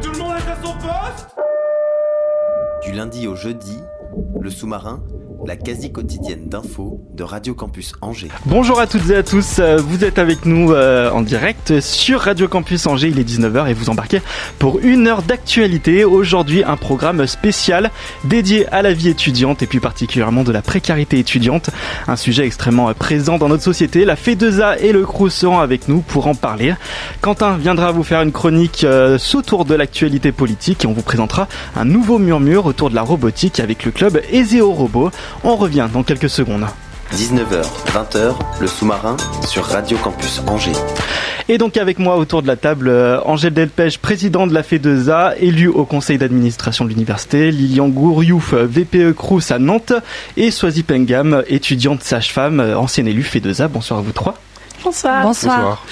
Tout le monde est à son poste. Du lundi au jeudi, le sous-marin, la quasi quotidienne d'infos de Radio Campus Angers. Bonjour à toutes et à tous, euh, vous êtes avec nous euh, en direct sur Radio Campus Angers, il est 19h et vous embarquez pour une heure d'actualité. Aujourd'hui un programme spécial dédié à la vie étudiante et plus particulièrement de la précarité étudiante, un sujet extrêmement présent dans notre société. La FEDESA et le CRUS seront avec nous pour en parler. Quentin viendra vous faire une chronique euh, autour de l'actualité politique et on vous présentera un nouveau murmure autour de la robotique avec le club Ezeo Robot. On revient dans quelques secondes. 19h, 20h, le sous-marin sur Radio Campus Angers. Et donc avec moi autour de la table, euh, Angèle Delpech, président de la FEDESA, élu au conseil d'administration de l'université, Lilian Gouriouf, euh, VPE Crous à Nantes, et Swazi Pengam, étudiante sage-femme, euh, ancienne élue FEDESA. Bonsoir à vous trois. Bonsoir. Bonsoir.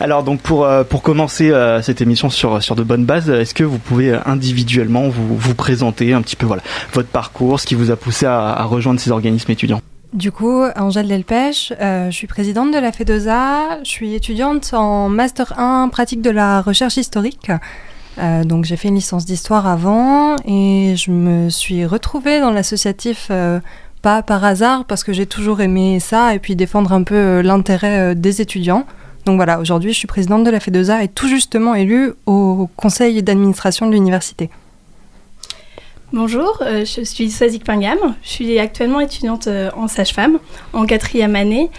Alors donc pour, euh, pour commencer euh, cette émission sur, sur de bonnes bases, est-ce que vous pouvez euh, individuellement vous, vous présenter un petit peu voilà, votre parcours, ce qui vous a poussé à, à rejoindre ces organismes étudiants? Du coup, Angèle Delpech, euh, je suis présidente de la FEDESA, je suis étudiante en Master 1 pratique de la recherche historique. Euh, donc j'ai fait une licence d'histoire avant et je me suis retrouvée dans l'associatif euh, pas par hasard parce que j'ai toujours aimé ça et puis défendre un peu euh, l'intérêt euh, des étudiants. Donc voilà, aujourd'hui je suis présidente de la FEDESA et tout justement élue au conseil d'administration de l'université. Bonjour, euh, je suis Swazik Pingam. Je suis actuellement étudiante en sage-femme, en quatrième année.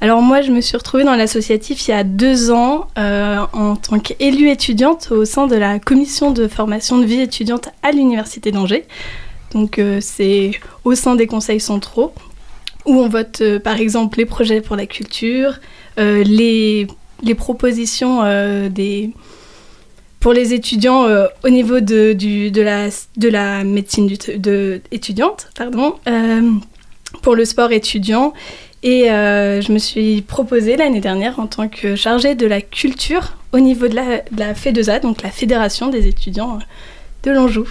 Alors moi, je me suis retrouvée dans l'associatif il y a deux ans en tant qu'élue étudiante au sein de la commission de formation de vie étudiante à l'université d'Angers. Donc euh, c'est au sein des conseils centraux où on vote euh, par exemple les projets pour la culture, euh, les, propositions pour les étudiants au niveau de, la, de la médecine étudiante, pardon, pour le sport étudiant. Et je me suis proposée l'année dernière en tant que chargée de la culture au niveau de la, de la FEDESA, donc la Fédération des étudiants de l'Anjou.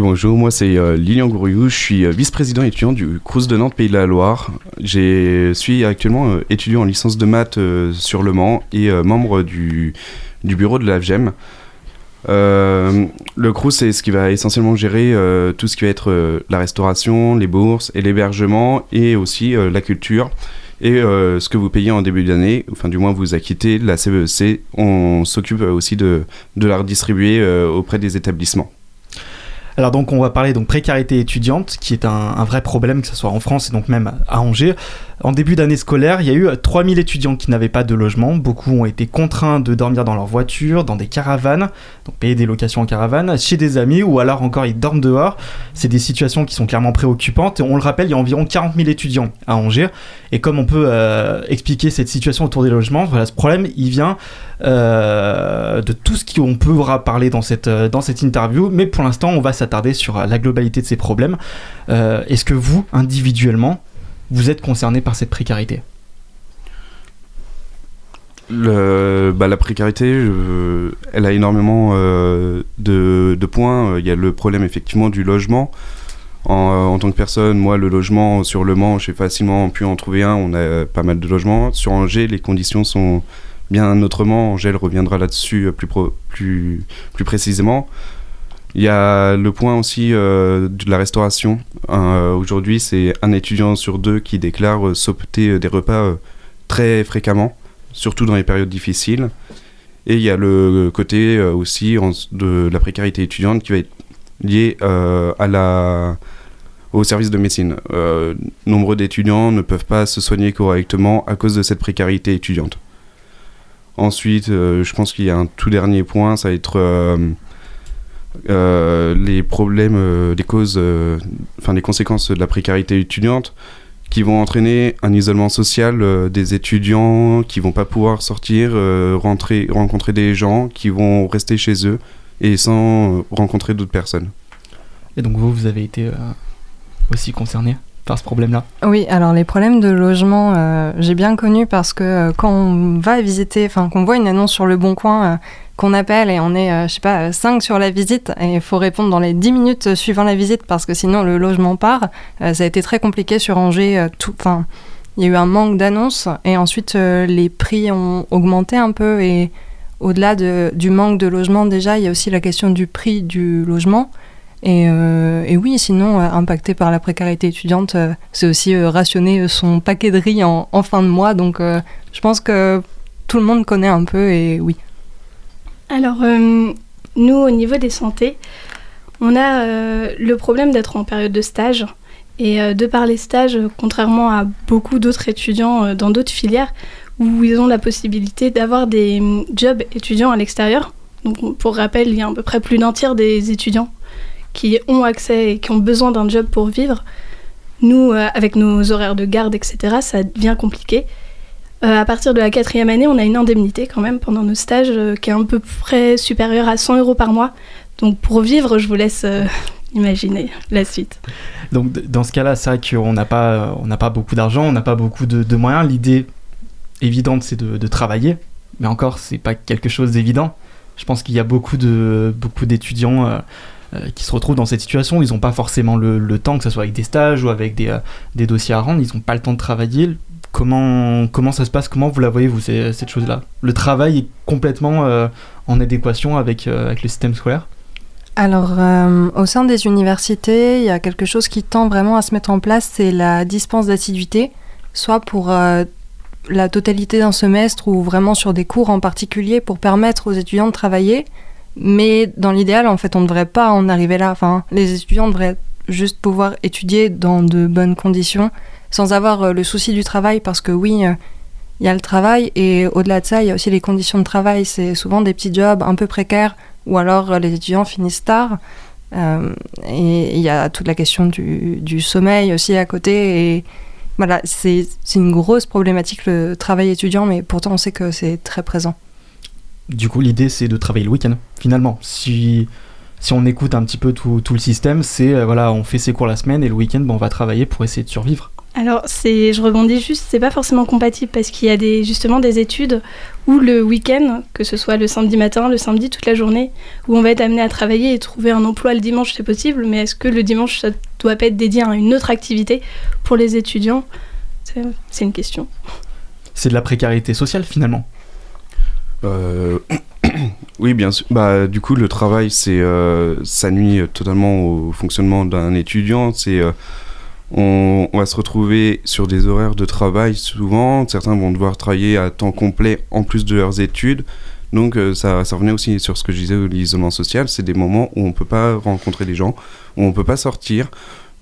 Bonjour, moi c'est euh, Lilian Gouriou, je suis euh, vice-président étudiant du Crous de Nantes Pays de la Loire. Je suis actuellement euh, étudiant en licence de maths sur Le Mans et membre du, bureau de l'AVGEM. Euh, le Crous c'est ce qui va essentiellement gérer tout ce qui va être la restauration, les bourses et l'hébergement et aussi la culture. Et ce que vous payez en début d'année, enfin du moins vous acquittez, la CVEC, on s'occupe aussi de, la redistribuer auprès des établissements. Alors donc on va parler donc précarité étudiante qui est un, vrai problème que ce soit en France et donc même à Angers. En début d'année scolaire, il y a eu 3000 étudiants qui n'avaient pas de logement. Beaucoup ont été contraints de dormir dans leur voiture, dans des caravanes, donc payer des locations en caravane, chez des amis ou alors encore ils dorment dehors. C'est des situations qui sont clairement préoccupantes. Et on le rappelle, il y a environ 40 000 étudiants à Angers. Et comme on peut euh, expliquer cette situation autour des logements, voilà, ce problème, il vient euh, de tout ce qu'on peut parler dans cette, euh, dans cette interview. Mais pour l'instant, on va s'attarder sur la globalité de ces problèmes. Euh, Est-ce que vous, individuellement, vous êtes concerné par cette précarité? Bah, la précarité, elle a énormément euh, de, points. Il y a le problème effectivement du logement. En, euh, tant que personne, moi, le logement sur Le Mans, j'ai facilement pu en trouver un. On a pas mal de logements. Sur Angers, les conditions sont bien autrement. Angèle reviendra là-dessus euh, plus précisément. Il y a le point aussi euh, de la restauration. Euh, Aujourd'hui, c'est un étudiant sur deux qui déclare euh, euh, des repas très fréquemment surtout dans les périodes difficiles. Et il y a le côté aussi de la précarité étudiante qui va être lié au service de médecine. Nombreux d'étudiants ne peuvent pas se soigner correctement à cause de cette précarité étudiante. Ensuite, je pense qu'il y a un tout dernier point, ça va être les problèmes, euh, les causes, euh, enfin les conséquences de la précarité étudiante qui vont entraîner un isolement social euh, des étudiants qui vont pas pouvoir sortir, euh, rentrer, rencontrer des gens, qui vont rester chez eux, et sans rencontrer d'autres personnes. Et donc vous, vous avez été aussi concerné par ce problème-là? Oui, alors les problèmes de logement, euh, j'ai bien connu parce que euh, quand on va visiter, enfin qu'on voit une annonce sur le bon coin, euh, qu'on appelle et on est, je sais pas, 5 sur la visite et il faut répondre dans les 10 minutes suivant la visite parce que sinon le logement part, ça a été très compliqué sur Angers. Enfin, il y a eu un manque d'annonces et ensuite les prix ont augmenté un peu et au-delà de, du manque de logement déjà, il y a aussi la question du prix du logement. Euh, et, oui, sinon, euh, impacté par la précarité étudiante, euh, c'est aussi rationner son paquet de riz en, fin de mois. Donc, je pense que tout le monde connaît un peu et oui. Alors, nous, au niveau des santé, on a le problème d'être en période de stage. Et de par les stages, contrairement à beaucoup d'autres étudiants dans d'autres filières, où ils ont la possibilité d'avoir des mm, jobs étudiants à l'extérieur. Donc, pour rappel, il y a à peu près plus d'un tiers des étudiants qui ont accès et qui ont besoin d'un job pour vivre, nous, euh, avec nos horaires de garde, etc., ça devient compliqué. Euh, à partir de la quatrième année, on a une indemnité quand même pendant nos stages euh, qui est un peu près supérieure à 100 euros par mois. Donc pour vivre, je vous laisse imaginer la suite. Donc dans ce cas-là, c'est vrai qu'on n'a pas, on pas beaucoup d'argent, on n'a pas beaucoup de, moyens. L'idée évidente, c'est de, travailler, mais encore, c'est pas quelque chose d'évident. Je pense qu'il y a beaucoup d'étudiants euh, qui se retrouvent dans cette situation. Ils n'ont pas forcément le, temps, que ce soit avec des stages ou avec des, euh, des dossiers à rendre. Ils n'ont pas le temps de travailler. Comment, comment ça se passe Comment vous la voyez, vous, cette chose-là? Le travail est complètement euh, en adéquation avec, avec le système scolaire? Alors, au sein des universités, il y a quelque chose qui tend vraiment à se mettre en place, c'est la dispense d'assiduité, soit pour la totalité d'un semestre ou vraiment sur des cours en particulier pour permettre aux étudiants de travailler, mais dans l'idéal, en fait, on ne devrait pas en arriver là. Enfin, les étudiants devraient juste pouvoir étudier dans de bonnes conditions, sans avoir euh, le souci du travail, parce que oui, euh, il y a le travail, et au-delà de ça, il y a aussi les conditions de travail. C'est souvent des petits jobs un peu précaires, ou alors euh, les étudiants finissent tard. et il y a toute la question du, sommeil aussi à côté. Et voilà, c'est une grosse problématique le travail étudiant, mais pourtant on sait que c'est très présent du coup, l'idée, c'est de travailler le week-end, finalement. Si, si on écoute un petit peu tout, le système, c'est, voilà, on fait ses cours la semaine et le week-end, bon, on va travailler pour essayer de survivre. Alors, c'est, je rebondis juste, c'est pas forcément compatible parce qu'il y a des, justement des études où le week-end, que ce soit le samedi matin, le samedi, toute la journée, où on va être amené à travailler et trouver un emploi le dimanche, c'est possible, mais est-ce que le dimanche, ça doit pas être dédié à une autre activité pour les étudiants? C'est une question. C'est de la précarité sociale finalement? Euh, oui, bien sûr. Bah, du coup, le travail, c'est, euh, ça nuit totalement au fonctionnement d'un étudiant. C'est, euh, on, va se retrouver sur des horaires de travail souvent. Certains vont devoir travailler à temps complet en plus de leurs études. Donc, ça, ça revenait aussi sur ce que je disais, l'isolement social. C'est des moments où on peut pas rencontrer des gens, où on peut pas sortir,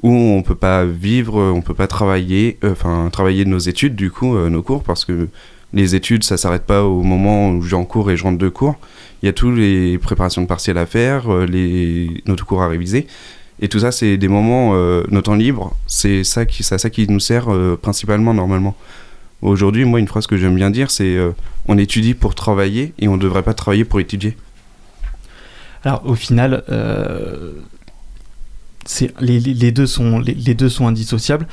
où on peut pas vivre, on peut pas travailler, enfin travailler nos études, du coup, nos cours, parce que les études, ça s'arrête pas au moment où j'ai en cours et je rentre de cours. Il y a toutes les préparations de partiels à faire, euh, les, nos cours à réviser. Et tout ça, c'est des moments, euh, nos temps libres, c'est ça qui, qui nous sert euh, principalement normalement. Aujourd'hui, moi, une phrase que j'aime bien dire, c'est on étudie pour travailler et on ne devrait pas travailler pour étudier. Alors, au final, les, les, deux sont, les, deux sont indissociables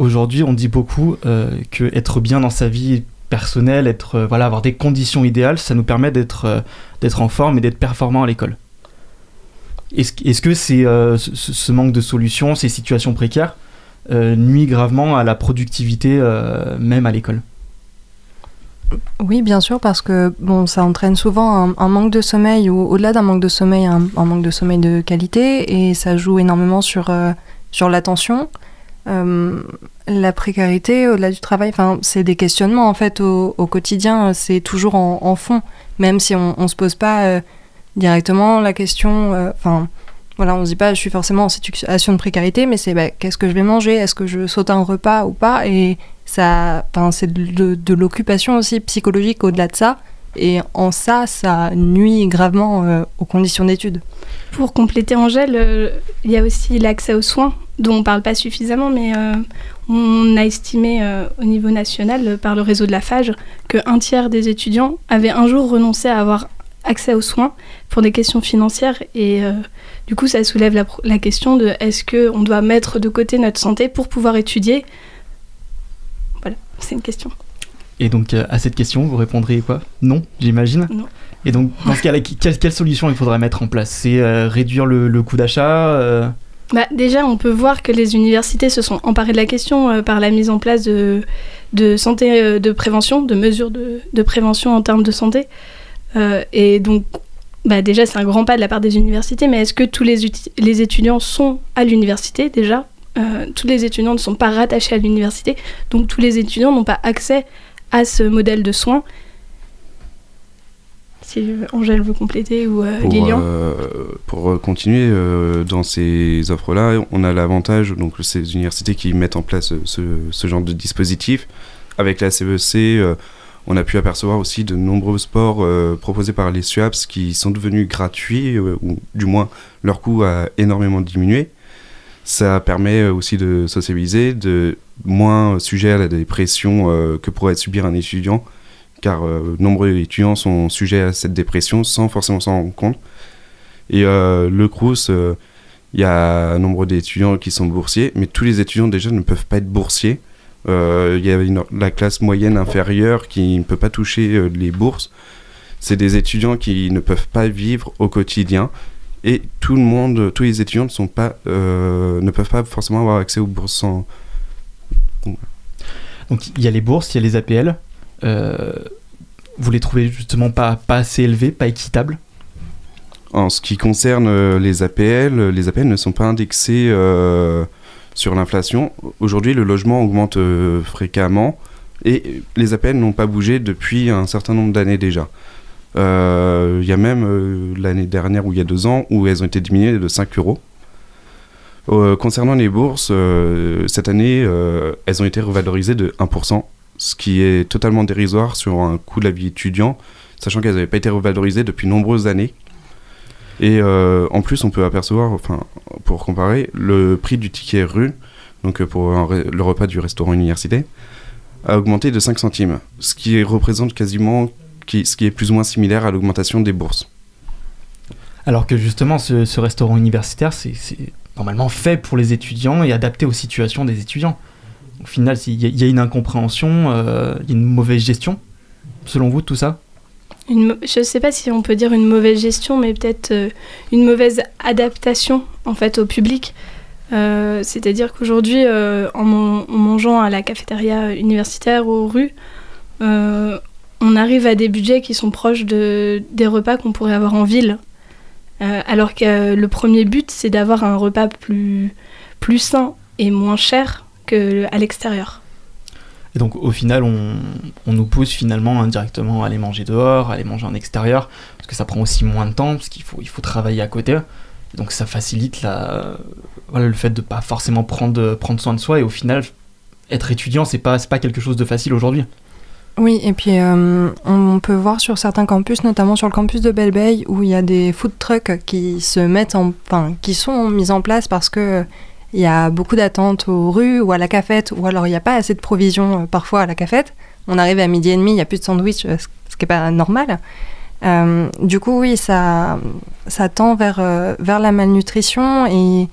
aujourd'hui, on dit beaucoup euh, que être bien dans sa vie personnelle, être, euh, voilà, avoir des conditions idéales, ça nous permet d'être euh, d'être en forme et d'être performant à l'école. Est-ce que c'est ce, manque de solutions, ces situations précaires, nuit gravement à la productivité même à l'école? Oui, bien sûr, parce que bon, ça entraîne souvent un, manque de sommeil ou au-delà d'un manque de sommeil, un, manque de sommeil de qualité et ça joue énormément sur, sur l'attention, euh, la précarité au-delà du travail, c'est des questionnements en fait au, quotidien, c'est toujours en, fond, même si on, ne se pose pas euh, directement la question. Euh, enfin, voilà, on se dit pas, je suis forcément en situation de précarité, mais c'est bah, qu'est-ce que je vais manger, est-ce que je saute un repas ou pas, et ça, c'est de, l'occupation aussi psychologique au-delà de ça. Et en ça, ça nuit gravement aux conditions d'études. Pour compléter Angèle, il y a aussi l'accès aux soins dont on ne parle pas suffisamment, mais euh, on a estimé euh, au niveau national, par le réseau de la FAGE, qu'un tiers des étudiants avaient un jour renoncé à avoir accès aux soins pour des questions financières. Et euh, du coup, ça soulève la, la question de est-ce qu'on doit mettre de côté notre santé pour pouvoir étudier? Voilà, c'est une question. Et donc, euh, à cette question, vous répondrez quoi? Non, j'imagine? Non. Et donc, dans ce cas-là, quelle, quelle solution il faudrait mettre en place? C'est euh, réduire le, le coût d'achat Bah, déjà, on peut voir que les universités se sont emparées de la question euh, par la mise en place de, de santé euh, de prévention, de mesures de, de prévention en termes de santé. Euh, et donc, bah, déjà, c'est un grand pas de la part des universités, mais est-ce que tous les, étudiants sont à l'université déjà? Euh, Tous les étudiants ne sont pas rattachés à l'université, donc tous les étudiants n'ont pas accès à ce modèle de soins? Si euh, Angèle veut compléter ou euh, Pour, Lilian. euh, pour continuer dans ces offres-là, on a l'avantage, donc ces universités qui mettent en place ce, ce genre de dispositif. Avec la CEC, euh, on a pu apercevoir aussi de nombreux sports euh, proposés par les SUAPS qui sont devenus gratuits, euh, ou du moins leur coût a énormément diminué. Ça permet euh, aussi de sociabiliser, de moins sujet à la dépression euh, que pourrait subir un étudiant, car nombreux étudiants sont sujets à cette dépression sans forcément s'en rendre compte. Et le Crous, euh, il y a nombre d'étudiants qui sont boursiers, mais tous les étudiants déjà ne peuvent pas être boursiers. Euh, Il y a une- la classe moyenne inférieure qui ne peut pas toucher euh, les bourses. C'est des étudiants qui ne peuvent pas vivre au quotidien. Et tout le monde, tous les étudiants ne, sont pas, euh, ne peuvent pas forcément avoir accès aux bourses sans, Donc, il y a les bourses, il y a les APL. Euh, vous les trouvez justement pas, pas assez élevés, pas équitables? En ce qui concerne les APL, les APL ne sont pas indexés euh, sur l'inflation. Aujourd'hui, le logement augmente euh, fréquemment et les APL n'ont pas bougé depuis un certain nombre d'années déjà. Euh, Il y a même euh, l'année dernière ou il y a deux ans où elles ont été diminuées de 5 euros. Concernant les bourses, cette année, elles ont été revalorisées de 1%, ce qui est totalement dérisoire sur un coût de la vie étudiant, sachant qu'elles n'avaient pas été revalorisées depuis nombreuses années. Et en plus, on peut apercevoir, enfin, pour comparer, le prix du ticket rue, donc euh, pour le repas du restaurant université, a augmenté de 5 centimes, ce qui représente quasiment, ce qui est plus ou moins similaire à l'augmentation des bourses. Alors que justement, ce, restaurant universitaire, c'est normalement fait pour les étudiants et adapté aux situations des étudiants. Au final, il y a une incompréhension, euh, il y a une mauvaise gestion, selon vous, tout ça? Je ne sais pas si on peut dire une mauvaise gestion, mais peut-être euh, une mauvaise adaptation en fait au public. Euh, C'est-à-dire qu'aujourd'hui, euh, en, man- en mangeant à la cafétéria universitaire ou aux rues, on arrive à des budgets qui sont proches de, des repas qu'on pourrait avoir en ville. Alors que le premier but, c'est d'avoir un repas plus, plus sain et moins cher qu'à l'extérieur. Et donc, au final, on, nous pousse finalement indirectement à aller manger dehors, à aller manger en extérieur, parce que ça prend aussi moins de temps, parce qu'il faut, il faut travailler à côté. Donc, ça facilite la, le fait de pas forcément prendre, prendre soin de soi. Et au final, être étudiant, c'est pas, pas quelque chose de facile aujourd'hui. Oui, et puis euh, on peut voir sur certains campus, notamment sur le campus de Belle où il y a des food trucks qui se mettent en, enfin, qui sont mis en place parce que il y a beaucoup d'attentes aux rues ou à la cafette, ou alors il n'y a pas assez de provisions euh, parfois à la cafette. On arrive à midi et demi, il n'y a plus de sandwich, euh, ce qui n'est pas normal. Euh, du coup, oui, ça, ça tend vers, vers la malnutrition et,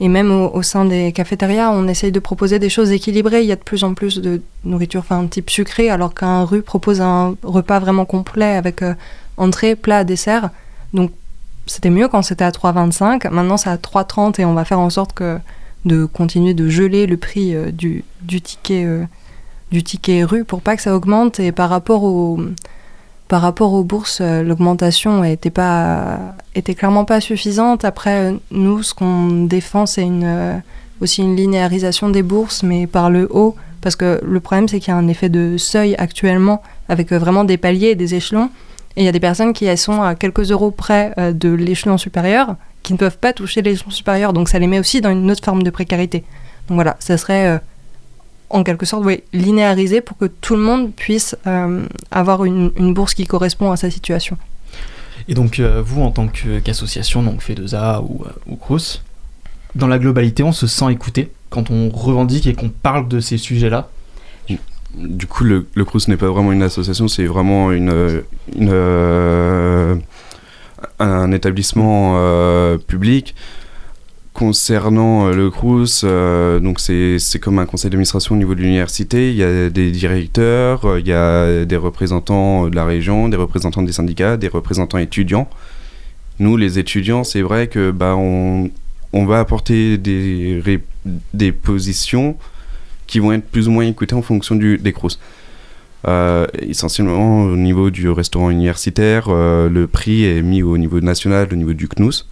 et même au, sein des cafétérias, on essaye de proposer des choses équilibrées. Il y a de plus en plus de nourriture, enfin, type sucré, alors qu'un rue propose un repas vraiment complet avec entrée, plat, dessert. Donc, c'était mieux quand c'était à 3,25. Maintenant, c'est à 3,30 et on va faire en sorte que de continuer de geler le prix euh, du, du ticket euh, du ticket rue pour pas que ça augmente. Et par rapport au par rapport aux bourses euh, l'augmentation était pas était clairement pas suffisante. Après nous ce qu'on défend c'est une aussi une linéarisation des bourses mais par le haut. Parce que le problème c'est qu'il y a un effet de seuil actuellement avec vraiment des paliers et des échelons. Et il y a des personnes qui elles sont à quelques euros près de l'échelon supérieur qui ne peuvent pas toucher l'échelon supérieur donc ça les met aussi dans une autre forme de précarité donc voilà ça serait euh, en quelque sorte oui, linéarisé pour que tout le monde puisse euh, avoir une, une bourse qui correspond à sa situation. Et donc, euh, vous, en tant qu'association, donc FEDESA ou, euh, ou CRUS, dans la globalité, on se sent écouté quand on revendique et qu'on parle de ces sujets-là? Du coup, le, le Crous n'est pas vraiment une association, c'est vraiment une, une, euh, un établissement euh, public. Concernant euh, le CRUS, euh, donc c'est comme un conseil d'administration au niveau de l'université. Il y a des directeurs, il y a des représentants de la région, des représentants des syndicats, des représentants étudiants. Nous, les étudiants, c'est vrai que bah, on, on va apporter des, des positions qui vont être plus ou moins écoutées en fonction du, des CRUS. Euh, essentiellement au niveau du restaurant universitaire, euh, le prix est mis au niveau national, au niveau du CNUS.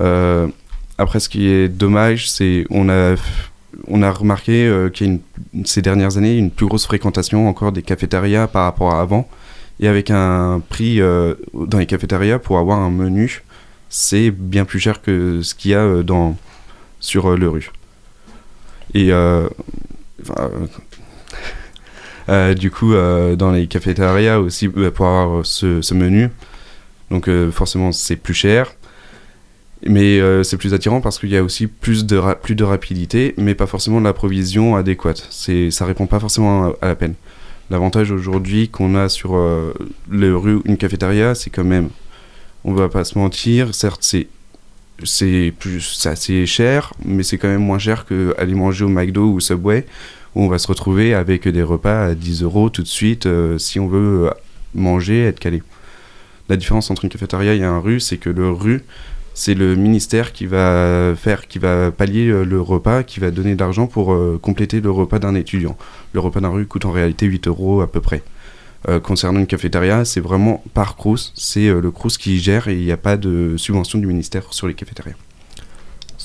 Euh, après, ce qui est dommage, c'est on a on a remarqué qu'il y a ces dernières années une plus grosse fréquentation encore des cafétérias par rapport à avant. Et avec un prix dans les cafétérias pour avoir un menu, c'est bien plus cher que ce qu'il y a dans, sur le rue. Et du coup, euh, dans les cafétérias aussi, euh, pour avoir euh, ce, menu, donc euh, forcément c'est plus cher. Mais euh, c'est plus attirant parce qu'il y a aussi plus de, plus de rapidité, mais pas forcément de la provision adéquate. Ça répond pas forcément à, la peine. L'avantage aujourd'hui qu'on a sur euh, le rue, une cafétéria, c'est quand même, on va pas se mentir, certes c'est c'est plus assez cher, mais c'est quand même moins cher que aller manger au McDo ou Subway, où on va se retrouver avec des repas à 10 euros tout de suite euh, si on veut euh, manger, être calé. La différence entre une cafétéria et un rue, c'est que le rue, c'est le ministère qui va faire, qui va pallier euh, le repas, qui va donner de l'argent pour compléter le repas d'un étudiant. Le repas d'un rue coûte en réalité 8 euros à peu près. Concernant une cafétéria, c'est vraiment par Crous, c'est le Crous qui gère et il n'y a pas de subvention du ministère sur les cafétérias.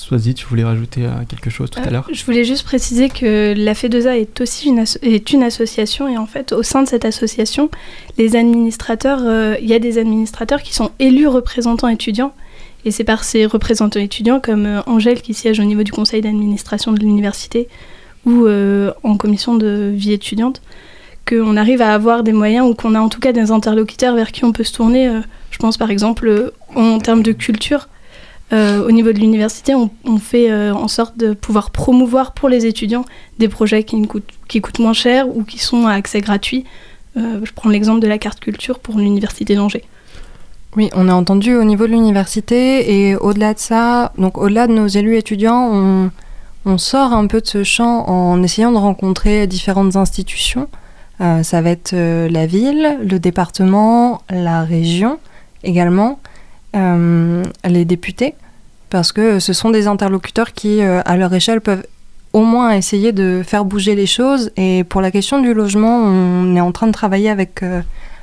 Sois-y, tu voulais rajouter euh, quelque chose tout à Euh, l'heure? Je voulais juste préciser que la FEDESA est aussi une, asso- est une association et en fait au sein de cette association, les administrateurs, euh, il y a des administrateurs qui sont élus représentants étudiants et c'est par ces représentants étudiants comme euh, Angèle qui siège au niveau du conseil d'administration de l'université ou en commission de vie étudiante qu'on arrive à avoir des moyens ou qu'on a en tout cas des interlocuteurs vers qui on peut se tourner. je pense par exemple en termes de culture. Euh, au niveau de l'université, on, fait euh, en sorte de pouvoir promouvoir pour les étudiants des projets qui, coûtent, moins cher ou qui sont à accès gratuit. Euh, je prends l'exemple de la carte culture pour l'université d'Angers. Oui, on a entendu au niveau de l'université et au-delà de ça, donc au-delà de nos élus étudiants, on, sort un peu de ce champ en essayant de rencontrer différentes institutions. Ça va être la ville, le département, la région également, les députés, parce que ce sont des interlocuteurs qui, euh, à leur échelle, peuvent au moins essayer de faire bouger les choses. Et pour la question du logement, on est en train de travailler avec euh,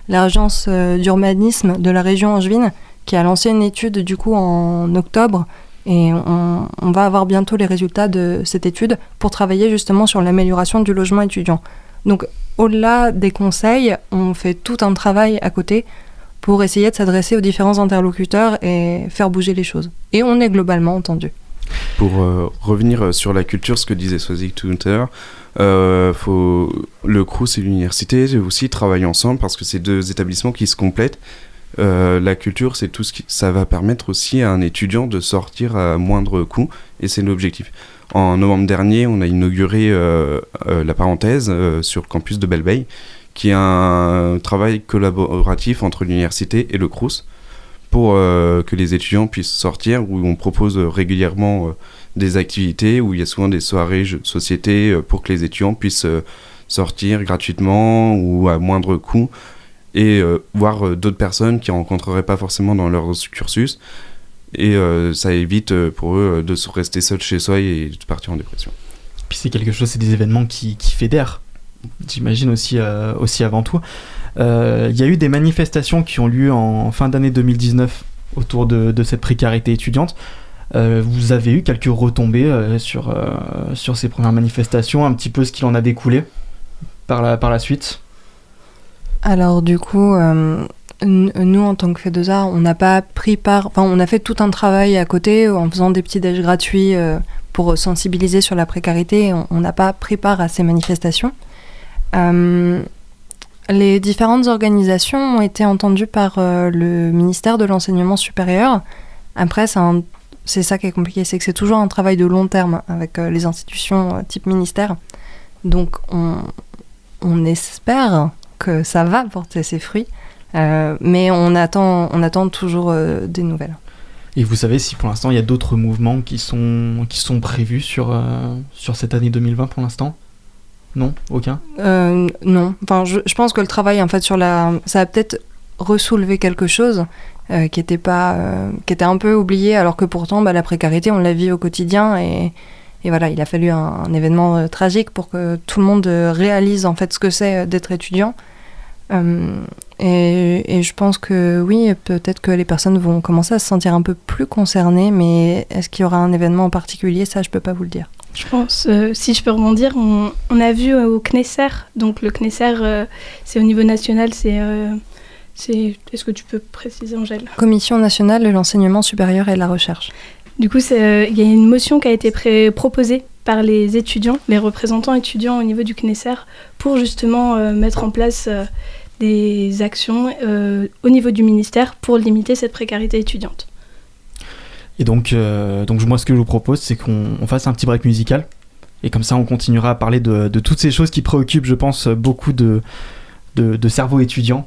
l'agence euh, d'urbanisme de la région angevine qui a lancé une étude du coup en octobre et on va avoir bientôt les résultats de cette étude pour travailler justement sur l'amélioration du logement étudiant. Donc au-delà des conseils, on fait tout un travail à côté pour essayer de s'adresser aux différents interlocuteurs et faire bouger les choses. Et on est globalement entendu. Pour euh, revenir sur la culture, ce que disait Swazik tout à l'heure, euh, faut... le CRUS et l'université aussi travaillent ensemble parce que c'est deux établissements qui se complètent. Euh, la culture, c'est tout ce qui ça va permettre aussi à un étudiant de sortir à moindre coût et c'est l'objectif. En novembre dernier, on a inauguré euh, euh, la parenthèse euh, sur le campus de Belleveille, qui est un travail collaboratif entre l'université et le CRUS pour euh, que les étudiants puissent sortir, où on propose régulièrement euh, des activités, où il y a souvent des soirées jeux de société euh, pour que les étudiants puissent sortir gratuitement ou à moindre coût et voir d'autres personnes qu'ils rencontreraient pas forcément dans leur cursus. Et ça évite pour eux de se rester seuls chez soi et de partir en dépression. Puis c'est quelque chose, c'est des événements qui, qui fédèrent, j'imagine aussi, euh, aussi avant tout. Euh, Il y a eu des manifestations qui ont lieu en fin d'année 2019 autour de, cette précarité étudiante. Euh, vous avez eu quelques retombées sur, sur ces premières manifestations, un petit peu ce qu'il en a découlé par la, par la suite? Alors du coup, nous en tant que FEDESA, on n'a pas pris part, enfin on a fait tout un travail à côté en faisant des petits déj gratuits pour sensibiliser sur la précarité. On n'a pas pris part à ces manifestations. Euh, les différentes organisations ont été entendues par euh, le ministère de l'enseignement supérieur. Après, c'est ça qui est compliqué, c'est que c'est toujours un travail de long terme avec euh, les institutions type ministère. Donc on, espère que ça va porter ses fruits. Mais on attend, toujours des nouvelles. Et vous savez si pour l'instant il y a d'autres mouvements qui sont, prévus sur cette année 2020 pour l'instant? Non Aucun Euh, non, enfin, je, pense que le travail en fait sur la, ça a peut-être ressoulevé quelque chose euh, qui était pas, euh, qui était un peu oublié, alors que pourtant bah, la précarité on la vit au quotidien et, et voilà, il a fallu un, un événement tragique pour que tout le monde réalise en fait ce que c'est d'être étudiant. Euh, et, et je pense que oui, peut-être que les personnes vont commencer à se sentir un peu plus concernées, mais est-ce qu'il y aura un événement en particulier? Ça, je peux pas vous le dire. Je pense, euh, si je peux rebondir, on, on a vu euh, au CNESER, donc le CNESER, euh, c'est au niveau national, c'est... c'est- Est-ce que tu peux préciser, Angèle? Commission nationale de l'enseignement supérieur et de la recherche. Du coup, il y a une motion qui a été proposée par les étudiants, les représentants étudiants au niveau du CNESER, pour justement euh, mettre en place euh, des actions euh, au niveau du ministère pour limiter cette précarité étudiante. Et donc, donc moi, ce que je vous propose, c'est qu'on on fasse un petit break musical. Et comme ça, on continuera à parler de, toutes ces choses qui préoccupent, je pense, beaucoup de, de, cerveaux étudiants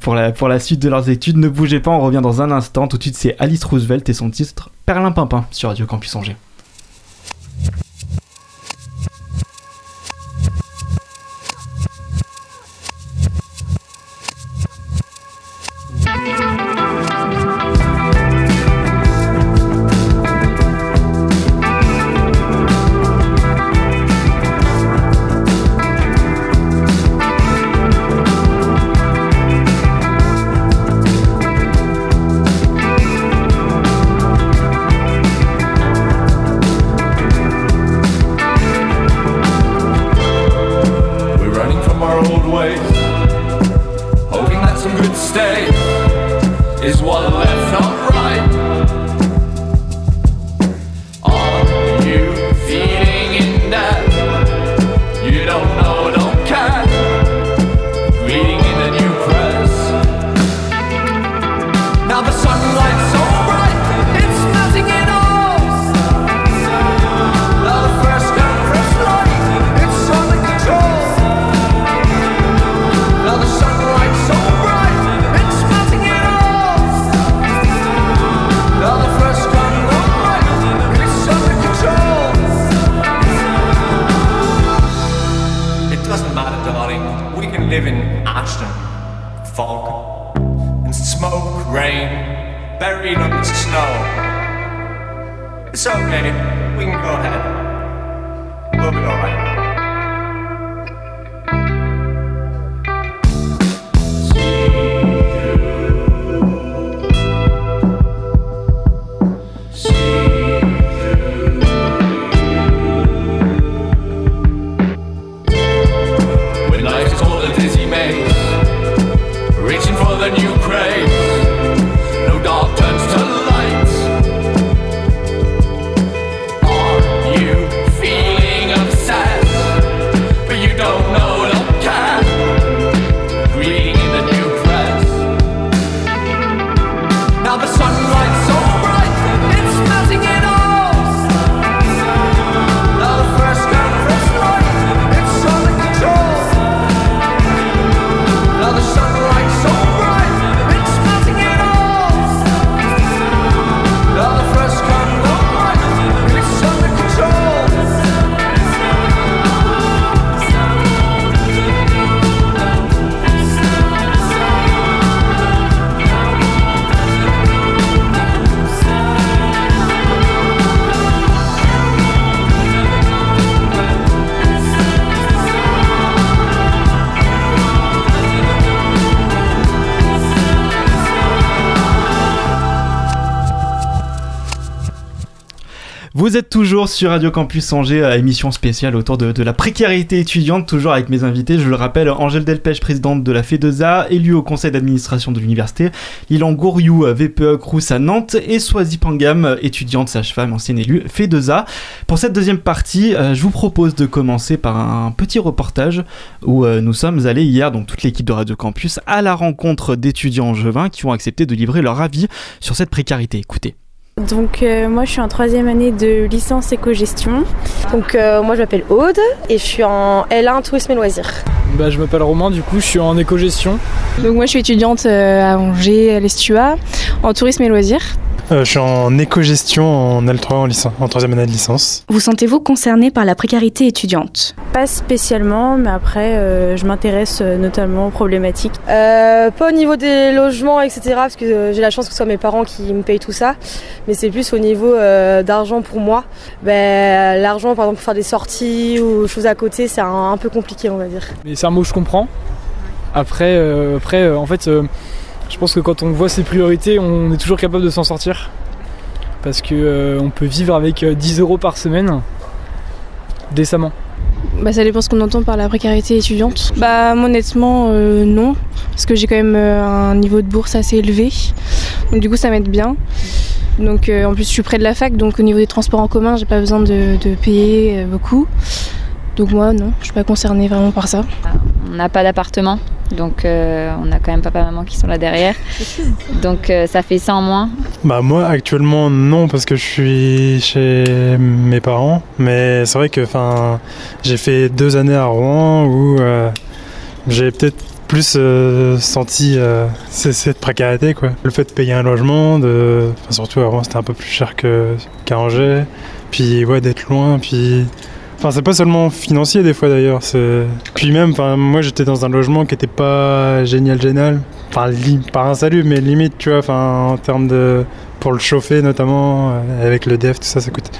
pour, la, pour la suite de leurs études. Ne bougez pas, on revient dans un instant. Tout de suite, c'est Alice Roosevelt et son titre Perlin Pimpin sur Radio Campus Angers. Vous êtes toujours sur Radio Campus Angers, à émission spéciale autour de, la précarité étudiante, toujours avec mes invités. Je le rappelle, Angèle Delpech, présidente de la FEDESA, élue au conseil d'administration de l'université, Lilan Gouriou, VPE Crous à Nantes, et Swazi Pangam, étudiante sage-femme, ancienne élue FEDESA. Pour cette deuxième partie, euh, je vous propose de commencer par un petit reportage où euh, nous sommes allés hier, donc toute l'équipe de Radio Campus, à la rencontre d'étudiants angevins qui ont accepté de livrer leur avis sur cette précarité. Écoutez. Donc euh, moi je suis en troisième année de licence éco-gestion. Donc euh, moi je m'appelle Aude et je suis en L1 tourisme et loisirs. Bah, je m'appelle Romain, du coup je suis en éco-gestion. Donc moi je suis étudiante euh, à Angers, à l'Estua, en tourisme et loisirs. Euh, je suis en éco-gestion en L3 en, licence, en troisième année de licence. Vous sentez-vous concerné par la précarité étudiante? Pas spécialement, mais après euh, je m'intéresse notamment aux problématiques. Euh, pas au niveau des logements, etc. Parce que euh, j'ai la chance que ce soit mes parents qui me payent tout ça. Mais c'est plus au niveau euh, d'argent pour moi. Ben, L'argent par exemple pour faire des sorties ou choses à côté, c'est un, peu compliqué on va dire. Mais c'est un mot que je comprends. Après, euh, après euh, en fait, je pense que quand on voit ses priorités, on est toujours capable de s'en sortir. Parce que euh, on peut vivre avec euh, 10 euros par semaine décemment. Bah, ça dépend ce qu'on entend par la précarité étudiante. Bah honnêtement euh, non, parce que j'ai quand même euh, un niveau de bourse assez élevé. Donc du coup ça m'aide bien. Donc euh, en plus je suis près de la fac, donc au niveau des transports en commun, j'ai pas besoin de, payer beaucoup. Donc moi non, je suis pas concernée vraiment par ça. On n'a pas d'appartement, donc euh, on a quand même papa maman qui sont là derrière. Donc euh, ça fait ça en moins. Bah moi actuellement non parce que je suis chez mes parents, mais c'est vrai que enfin j'ai fait deux années à Rouen où euh, j'ai peut-être plus euh, senti euh, cette précarité quoi. Le fait de payer un logement, de enfin, surtout à Rouen c'était un peu plus cher que qu'à Angers, puis ouais d'être loin, puis Enfin, c'est pas seulement financier des fois d'ailleurs. Puis même, enfin, moi j'étais dans un logement qui était pas génial, génial. Enfin, pas un salut, mais limite, tu vois. En termes de pour le chauffer notamment euh, avec le def, tout ça, ça coûte.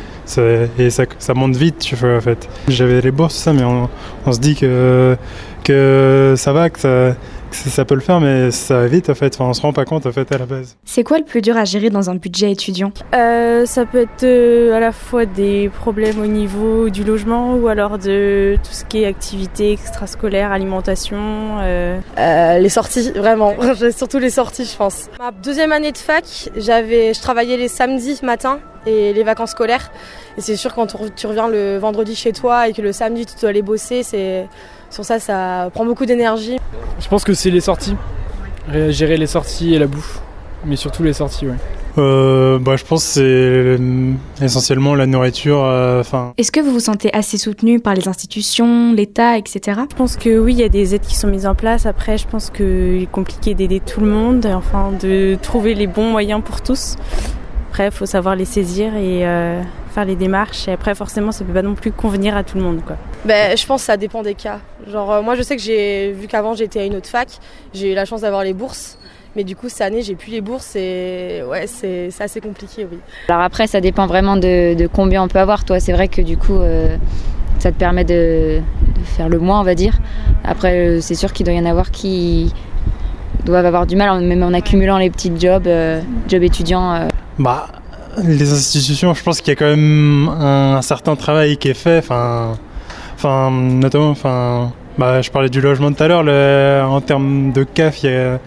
et ça, ça monte vite, tu vois en fait. J'avais les bourses, tout ça, mais on, on se dit que que ça va, que ça, ça ça peut le faire, mais ça va vite en fait. Enfin, on se rend pas compte en fait à la base. C'est quoi le plus dur à gérer dans un budget étudiant Euh, ça peut être euh, à la fois des problèmes au niveau du logement ou alors de tout ce qui est activités extrascolaires, alimentation. euh. Euh, les sorties, vraiment. Surtout les sorties, je pense. Ma deuxième année de fac, j'avais, je travaillais les samedis matin et les vacances scolaires. Et c'est sûr quand tu reviens le vendredi chez toi et que le samedi tu dois aller bosser, c'est sur ça, ça prend beaucoup d'énergie. Je pense que c'est les sorties. Gérer les sorties et la bouffe. Mais surtout les sorties, ouais. Euh, bah, je pense que c'est essentiellement la nourriture. euh, Enfin. Est-ce que vous vous sentez assez soutenu par les institutions, l'État, etc. Je pense que oui, il y a des aides qui sont mises en place. Après, je pense qu'il est compliqué d'aider tout le monde, et enfin de trouver les bons moyens pour tous. Après, il faut savoir les saisir et euh, faire les démarches. Et après, forcément, ça peut pas non plus convenir à tout le monde, quoi. Ben, je pense que ça dépend des cas. Genre, euh, moi, je sais que j'ai, vu qu'avant j'étais à une autre fac, j'ai eu la chance d'avoir les bourses. Mais du coup, cette année, j'ai plus les bourses et ouais, c'est assez compliqué, oui. Alors après, ça dépend vraiment de, de combien on peut avoir. Toi, c'est vrai que du coup, euh, ça te permet de, de faire le moins, on va dire. Après, euh, c'est sûr qu'il doit y en avoir qui doivent avoir du mal, même en accumulant les petits jobs, euh, jobs étudiants. euh. Bah, les institutions, je pense qu'il y a quand même un, certain travail qui est fait. Enfin, enfin notamment, enfin, bah, je parlais du logement tout à l'heure. En termes de CAF, il y a,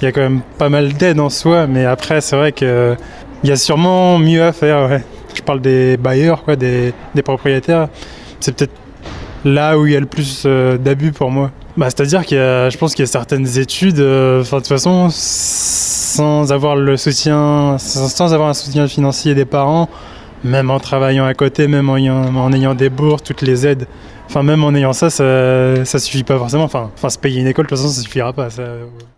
il y a quand même pas mal d'aide en soi. Mais après, c'est vrai que il y a sûrement mieux à faire. Je parle des bailleurs, quoi, des, propriétaires. C'est peut-être là où il y a le plus euh, d'abus pour moi. Bah, C'est-à-dire qu'il je pense qu'il y a certaines études, euh, enfin de toute façon, sans avoir le soutien, sans, avoir un soutien financier des parents, même en travaillant à côté, même en ayant, des bourses, toutes les aides, enfin même en ayant ça, ça, ça suffit pas forcément. Enfin, se payer une école, de toute façon, ça suffira pas.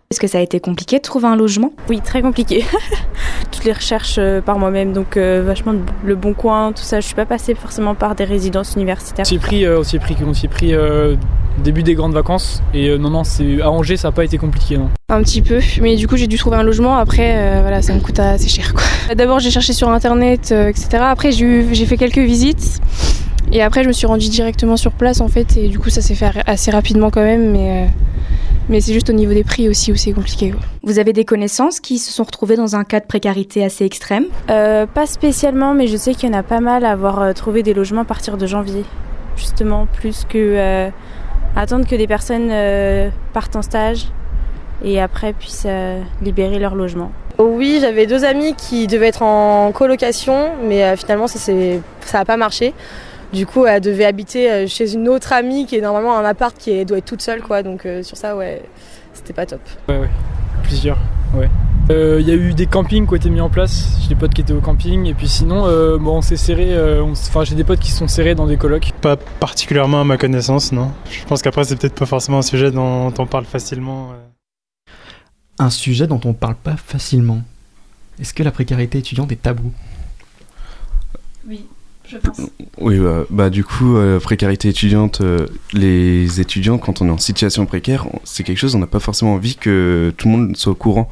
Est-ce que ça a été compliqué de trouver un logement? Oui, très compliqué. Toutes les recherches euh, par moi-même, donc euh, vachement le bon coin, tout ça. Je suis pas passée forcément par des résidences universitaires. On s'y est pris, euh, on s'y est pris, on s'y est pris euh, début des grandes vacances. Et euh, non, non, c'est à Angers, ça n'a pas été compliqué, non. Un petit peu, mais du coup j'ai dû trouver un logement. Après, euh, voilà, ça me coûte assez cher. quoi. D'abord j'ai cherché sur internet, euh, etc. Après j'ai fait quelques visites. Et après je me suis rendue directement sur place en fait. Et du coup ça s'est fait assez rapidement quand même. Mais, euh, mais c'est juste au niveau des prix aussi où c'est compliqué. quoi. Vous avez des connaissances qui se sont retrouvées dans un cas de précarité assez extrême? Euh, pas spécialement, mais je sais qu'il y en a pas mal à avoir euh, trouvé des logements à partir de janvier. Justement, plus que euh, attendre que des personnes euh, partent en stage et après puissent euh, libérer leur logement. Oui, j'avais deux amis qui devaient être en colocation, mais euh, finalement ça c'est ça a pas marché. Du coup, elle devait habiter euh, chez une autre amie qui est normalement un appart qui est- doit être toute seule, quoi. Donc euh, sur ça, ouais, c'était pas top. Ouais, ouais. Plusieurs, ouais. Euh, Il y a eu des campings qui ont été mis en place. J'ai des potes qui étaient au camping. Et puis sinon, euh, bon, on s'est serré. euh, Enfin, j'ai des potes qui se sont serrés dans des colocs. Pas particulièrement à ma connaissance, non. Je pense qu'après, c'est peut-être pas forcément un sujet dont on parle facilement. euh. Un sujet dont on parle pas facilement. Est-ce que la précarité étudiante est tabou? Oui, Oui, bah, bah, du coup, euh, précarité étudiante, euh, les étudiants, quand on est en situation précaire, c'est quelque chose, on n'a pas forcément envie que tout le monde soit au courant.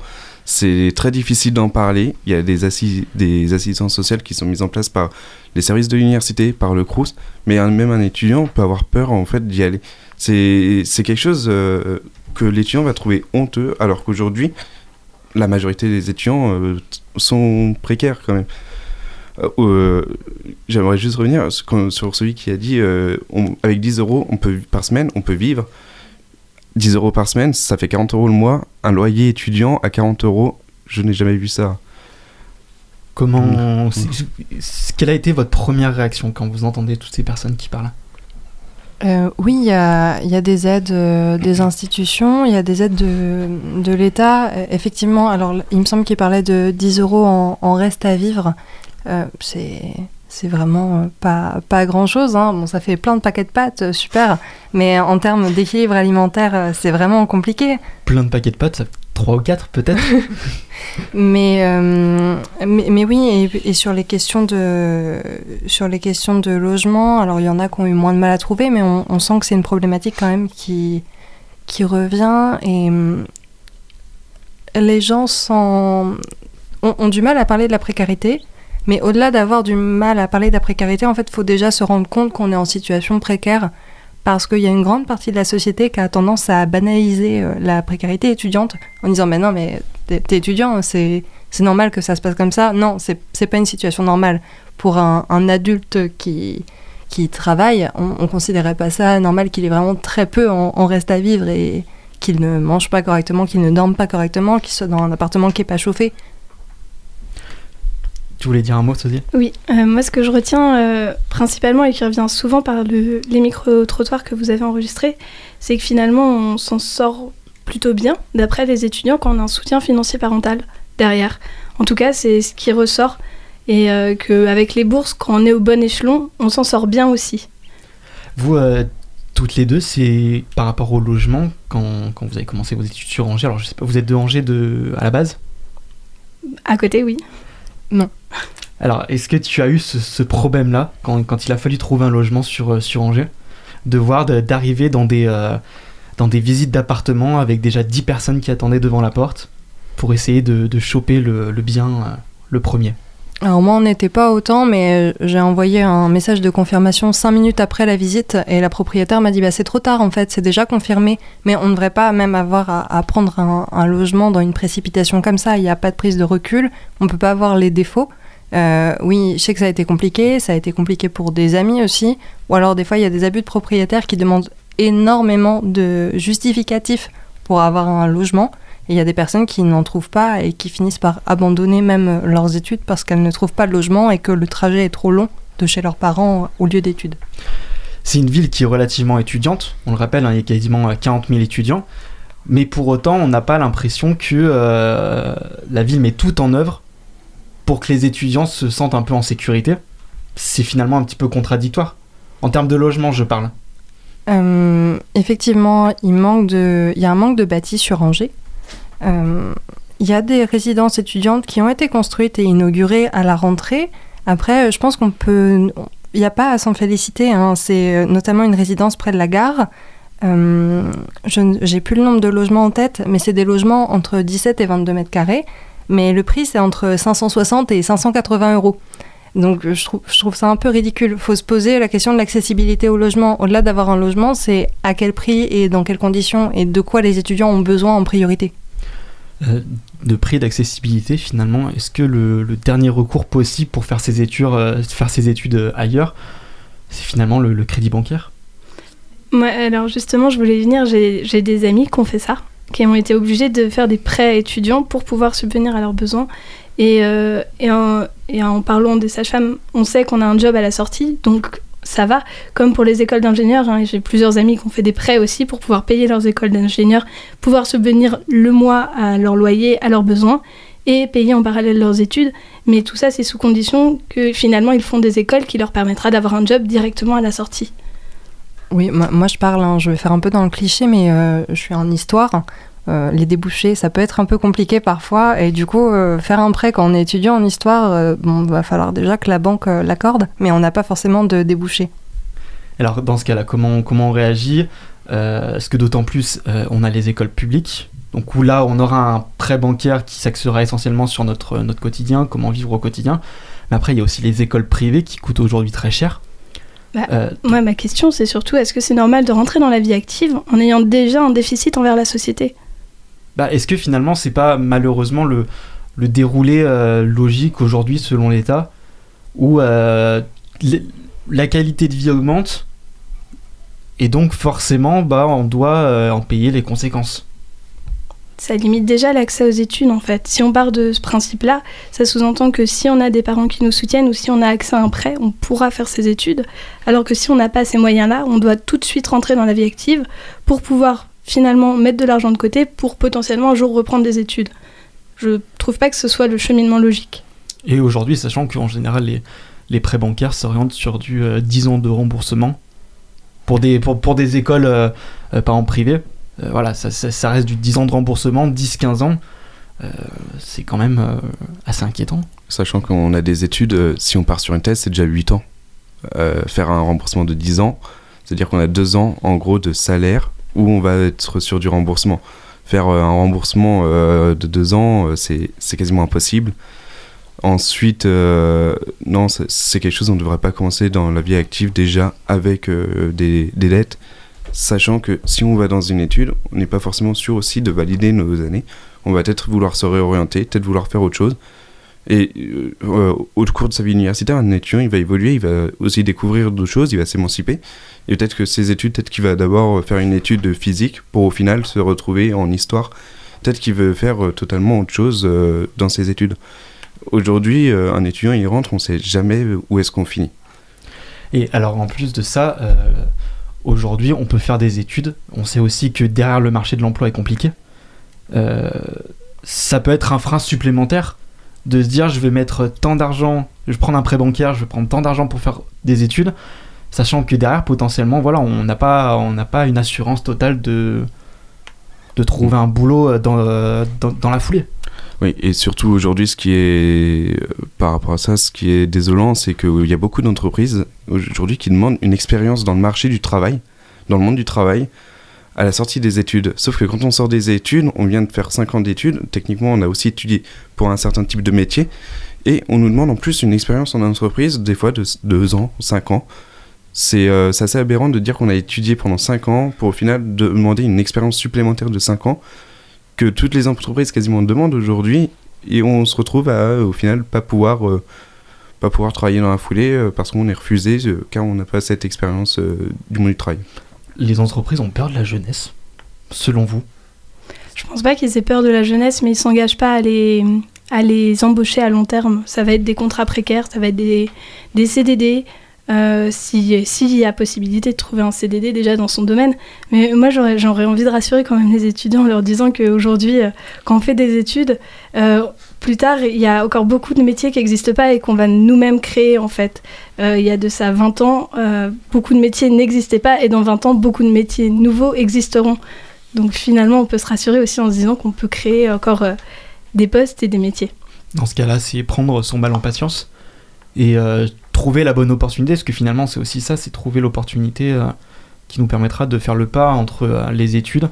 C'est très difficile d'en parler. Il y a des, assi- des assistances sociales qui sont mises en place par les services de l'université, par le CRUS, mais même un étudiant peut avoir peur en fait d'y aller. C'est quelque chose euh, que l'étudiant va trouver honteux, alors qu'aujourd'hui, la majorité des étudiants sont précaires quand même. Euh, euh, J'aimerais juste revenir sur celui qui a dit euh, on- avec 10 euros on peut, par semaine, on peut vivre. 10 euros par semaine, ça fait 40 euros le mois. Un loyer étudiant à 40 euros, je n'ai jamais vu ça. Comment. c'est- Quelle a été votre première réaction quand vous entendez toutes ces personnes qui parlent? Euh, oui, il y a, il y a des aides euh, des institutions, il y a des aides de, de l'État. Euh, effectivement, alors il me semble qu'il parlait de 10 euros en, en reste à vivre. Euh, c'est c'est vraiment euh, pas, pas grand chose. Bon, ça fait plein de paquets de pâtes, euh, super. Mais en termes d'équilibre alimentaire, c'est vraiment compliqué. Plein de paquets de pâtes, ça fait 3 ou 4 peut-être Mais, euh, mais, mais oui, et, et sur les questions de sur les questions de logement, alors il y en a qui ont eu moins de mal à trouver, mais on, on sent que c'est une problématique quand même qui qui revient et les gens sont, ont, ont du mal à parler de la précarité. Mais au-delà d'avoir du mal à parler de la précarité, en fait, il faut déjà se rendre compte qu'on est en situation précaire parce qu'il y a une grande partie de la société qui a tendance à banaliser euh, la précarité étudiante en disant mais non mais t'es étudiant c'est c'est normal que ça se passe comme ça. Non c'est pas une situation normale. Pour un, adulte qui qui travaille on, on considérait pas ça normal qu'il ait vraiment très peu en, en reste à vivre et qu'il ne mange pas correctement qu'il ne dorme pas correctement qu'il soit dans un appartement qui est pas chauffé Tu voulais dire un mot, Sosie Oui, euh, moi ce que je retiens euh, principalement et qui revient souvent par le- les micro-trottoirs que vous avez enregistrés, c'est que finalement on s'en sort plutôt bien d'après les étudiants quand on a un soutien financier parental derrière. En tout cas, c'est ce qui ressort et euh, qu'avec les bourses, quand on est au bon échelon, on s'en sort bien aussi. Vous, euh, toutes les deux, c'est par rapport au logement, quand, quand vous avez commencé vos études sur Angers, alors je sais pas, vous êtes de Angers de, à la base? À côté, oui. Non. Alors, est-ce que tu as eu ce, problème-là, quand, il a fallu trouver un logement sur, euh, Angers, de voir d'arriver dans des, euh, dans des visites d'appartements avec déjà 10 personnes qui attendaient devant la porte pour essayer de, choper le, le bien, euh, le premier? Alors moi, on n'était pas autant, mais euh, j'ai envoyé un message de confirmation cinq minutes après la visite et la propriétaire m'a dit bah, c'est trop tard en fait, c'est déjà confirmé, mais on ne devrait pas même avoir à, prendre un, logement dans une précipitation comme ça. Il n'y a pas de prise de recul, on peut pas avoir les défauts. Euh, oui, je sais que ça a été compliqué, ça a été compliqué pour des amis aussi, ou alors des fois il y a des abus de propriétaires qui demandent énormément de justificatifs pour avoir un logement. Et il y a des personnes qui n'en trouvent pas et qui finissent par abandonner même leurs études parce qu'elles ne trouvent pas de logement et que le trajet est trop long de chez leurs parents au lieu d'études. C'est une ville qui est relativement étudiante, on le rappelle, hein, il y a quasiment euh, 40 000 étudiants, mais pour autant, on n'a pas l'impression que euh, la ville met tout en œuvre pour que les étudiants se sentent un peu en sécurité. C'est finalement un petit peu contradictoire. En termes de logement, je parle. Euh, effectivement, il, manque de, il y a un manque de bâti sur Angers. Euh, il y a des résidences étudiantes qui ont été construites et inaugurées à la rentrée. Après, je pense qu'on peut. Il n'y a pas à s'en féliciter. hein. C'est euh, notamment une résidence près de la gare. Euh, je n- j'ai plus le nombre de logements en tête, mais c'est des logements entre 17 et 22 mètres carrés. Mais le prix, c'est entre 560 et 580 euros. Donc je trouve ça un peu ridicule. Il faut se poser la question de l'accessibilité au logement. Au-delà d'avoir un logement, c'est à quel prix et dans quelles conditions et de quoi les étudiants ont besoin en priorité. Euh, de prix d'accessibilité, finalement, est-ce que le, dernier recours possible pour faire ses études, euh, faire études euh, ailleurs, c'est finalement le, crédit bancaire? Moi, alors justement, je voulais venir, j'ai des amis qui ont fait ça, qui ont été obligés de faire des prêts étudiants pour pouvoir subvenir à leurs besoins. Et, et, en, et en parlant des sages-femmes, on sait qu'on a un job à la sortie, donc ça va. Comme pour les écoles d'ingénieurs, hein, j'ai plusieurs amis qui ont fait des prêts aussi pour pouvoir payer leurs écoles d'ingénieurs, pouvoir subvenir le mois à leur loyer, à leurs besoins et payer en parallèle leurs études. Mais tout ça, c'est sous condition que finalement, ils font des écoles qui leur permettra d'avoir un job directement à la sortie. Oui, moi, je parle, hein, je vais faire un peu dans le cliché, mais euh, je suis en histoire. Euh, les débouchés, ça peut être un peu compliqué parfois. Et du coup, euh, faire un prêt quand on est étudiant en histoire, euh, bon, va falloir déjà que la banque euh, l'accorde, mais on n'a pas forcément de débouchés. Alors dans ce cas-là, comment, comment on réagit? Euh, Est-ce que d'autant plus euh, on a les écoles publiques? Donc où là on aura un prêt bancaire qui s'axera essentiellement sur notre, notre quotidien, comment vivre au quotidien. Mais après il y a aussi les écoles privées qui coûtent aujourd'hui très cher. Bah, Euh, Moi, ma question, c'est surtout est-ce que c'est normal de rentrer dans la vie active en ayant déjà un déficit envers la société? Bah, Est-ce que finalement c'est pas malheureusement le, déroulé euh, logique aujourd'hui selon l'État où euh, la qualité de vie augmente et donc forcément bah, on doit euh, en payer les conséquences? Ça limite déjà l'accès aux études, en fait. Si on part de ce principe-là, ça sous-entend que si on a des parents qui nous soutiennent ou si on a accès à un prêt, on pourra faire ses études. Alors que si on n'a pas ces moyens-là, on doit tout de suite rentrer dans la vie active pour pouvoir finalement mettre de l'argent de côté pour potentiellement un jour reprendre des études. Je trouve pas que ce soit le cheminement logique. Et aujourd'hui, sachant qu'en général, les, les prêts bancaires s'orientent sur du euh, 10 ans de remboursement pour des, pour, pour des écoles, euh, euh, par exemple privées. euh, voilà, ça, ça, ça reste du 10 ans de remboursement, 10-15 ans. Euh, c'est quand même euh, assez inquiétant. Sachant qu'on a des études, euh, si on part sur une thèse, c'est déjà 8 ans. Euh, faire un remboursement de 10 ans, c'est-à-dire qu'on a 2 ans en gros de salaire où on va être sur du remboursement. Faire euh, un remboursement euh, de 2 ans, euh, c'est quasiment impossible. Ensuite, non, c'est- quelque chose, on ne devrait pas commencer dans la vie active déjà avec des, des dettes, sachant que si on va dans une étude, on n'est pas forcément sûr aussi de valider nos années. On va peut-être vouloir se réorienter, peut-être vouloir faire autre chose. Et euh, euh, au cours de sa vie universitaire, un étudiant, il va évoluer, il va aussi découvrir d'autres choses, il va s'émanciper. Et peut-être que ses études, peut-être qu'il va d'abord faire une étude de physique pour au final se retrouver en histoire. Peut-être qu'il veut faire euh, totalement autre chose dans ses études. Aujourd'hui, un étudiant, il rentre, on sait jamais où est-ce qu'on finit. Et alors en plus de ça, aujourd'hui on peut faire des études. On sait aussi que derrière le marché de l'emploi est compliqué. Ça peut être un frein supplémentaire de se dire je vais mettre tant d'argent, je vais prendre un prêt bancaire, je vais prendre tant d'argent pour faire des études, sachant que derrière potentiellement voilà on n'a pas pas une assurance totale de de trouver un boulot dans, dans, dans la foulée. Oui, et surtout aujourd'hui, ce qui est, euh, par rapport à ça, ce qui est désolant, c'est qu'il y a beaucoup d'entreprises aujourd'hui qui demandent une expérience dans le marché du travail, dans le monde du travail, à la sortie des études. Sauf que quand on sort des études, on vient de faire 5 ans d'études, techniquement on a aussi étudié pour un certain type de métier, et on nous demande en plus une expérience en entreprise, des fois de 2 ans, 5 ans. C'est euh, assez aberrant de dire qu'on a étudié pendant 5 ans pour au final demander une expérience supplémentaire de 5 ans que toutes les entreprises quasiment demandent aujourd'hui et on se retrouve à au final pas pouvoir euh, pas pouvoir travailler dans la foulée euh, parce qu'on est refusé euh, car on n'a pas cette expérience du monde du travail. Les entreprises ont peur de la jeunesse, selon vous? Je pense pas qu'ils aient peur de la jeunesse, mais ils s'engagent pas à les, embaucher à long terme. Ça va être des contrats précaires, ça va être des, des CDD. Euh, si- S'il y a possibilité de trouver un CDD déjà dans son domaine. Mais moi, j'aurais envie de rassurer quand même les étudiants en leur disant qu'aujourd'hui, euh, quand on fait des études, euh, plus tard, il y a encore beaucoup de métiers qui n'existent pas et qu'on va nous-mêmes créer en fait. Euh, il y a de ça 20 ans, beaucoup de métiers n'existaient pas et dans 20 ans, beaucoup de métiers nouveaux existeront. Donc finalement, on peut se rassurer aussi en se disant qu'on peut créer encore des postes et des métiers. Dans ce cas-là, c'est prendre son mal en patience et euh, trouver la bonne opportunité, parce que finalement, c'est aussi ça, c'est trouver l'opportunité euh, qui nous permettra de faire le pas entre euh, les études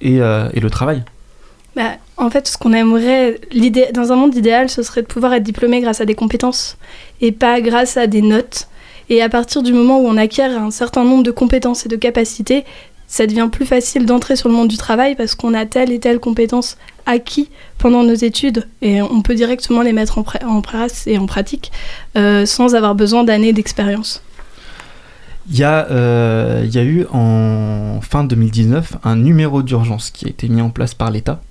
et, et le travail. Bah, en fait, ce qu'on aimerait, dans un monde idéal, ce serait de pouvoir être diplômé grâce à des compétences et pas grâce à des notes. Et à partir du moment où on acquiert un certain nombre de compétences et de capacités, ça devient plus facile d'entrer sur le monde du travail parce qu'on a telle et telle compétence acquis pendant nos études et on peut directement les mettre en, pratique euh, sans avoir besoin d'années d'expérience. Il y, a, euh, eu en fin 2019 un numéro d'urgence qui a été mis en place par l'État.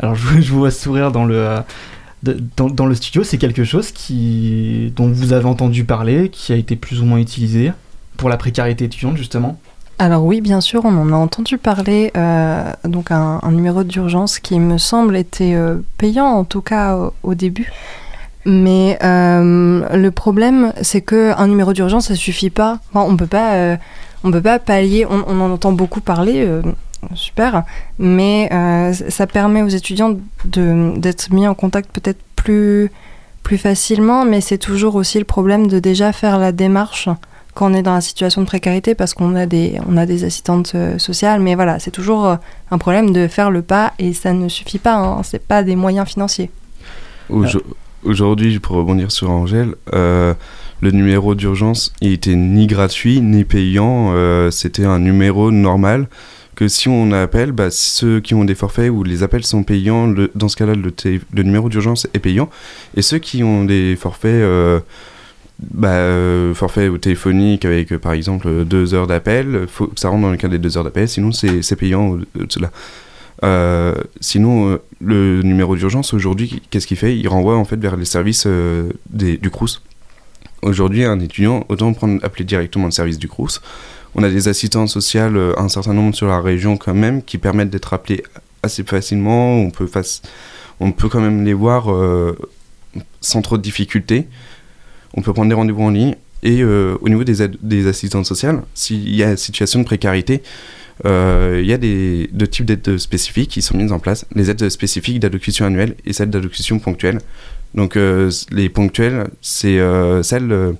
Alors je, vous- vois sourire dans le, euh, dans, le studio, c'est quelque chose dont vous avez entendu parler, qui a été plus ou moins utilisé pour la précarité étudiante justement alors oui, bien sûr, on en a entendu parler. Euh, donc un, numéro d'urgence qui me semble était euh, payant, en tout cas au, début. Mais euh, le problème, c'est que un numéro d'urgence, ça suffit pas. on peut pas, on peut pas pallier. On, en entend beaucoup parler, super. Mais ça permet aux étudiants d'être mis en contact peut-être plus plus facilement. Mais c'est toujours aussi le problème de déjà faire la démarche quand on est dans la situation de précarité parce qu'on a des, on a des assistantes euh, sociales. Mais voilà, c'est toujours euh, un problème de faire le pas et ça ne suffit pas. Hein, c'est pas des moyens financiers. Aujourd'hui, pour rebondir sur Angèle, euh, le numéro d'urgence, il était ni gratuit ni payant. C'était un numéro normal que si on appelle, bah, ceux qui ont des forfaits où les appels sont payants, dans ce cas-là, le, le, numéro d'urgence est payant. Et ceux qui ont des forfaits bah, euh, forfait ou téléphonique avec euh, par exemple euh, deux heures d'appel, ça rentre dans le cadre des deux heures d'appel, sinon c'est payant cela. sinon, le numéro d'urgence aujourd'hui, qu'est-ce qu'il fait? Il renvoie en fait vers les services des, du CRUS. Aujourd'hui, un étudiant, autant prendre, appeler directement le service du CRUS. On a des assistants sociales, un certain nombre sur la région quand même, qui permettent d'être appelés assez facilement. On peut, face, on peut quand même les voir sans trop de difficultés on peut prendre des rendez-vous en ligne. Et euh, au niveau des, des assistantes sociales, s'il y a situation de précarité, euh, il y a des, deux types d'aides spécifiques qui sont mises en place. Les aides spécifiques d'allocution annuelle et celles d'allocution ponctuelle. Donc euh, les ponctuelles, c'est celles,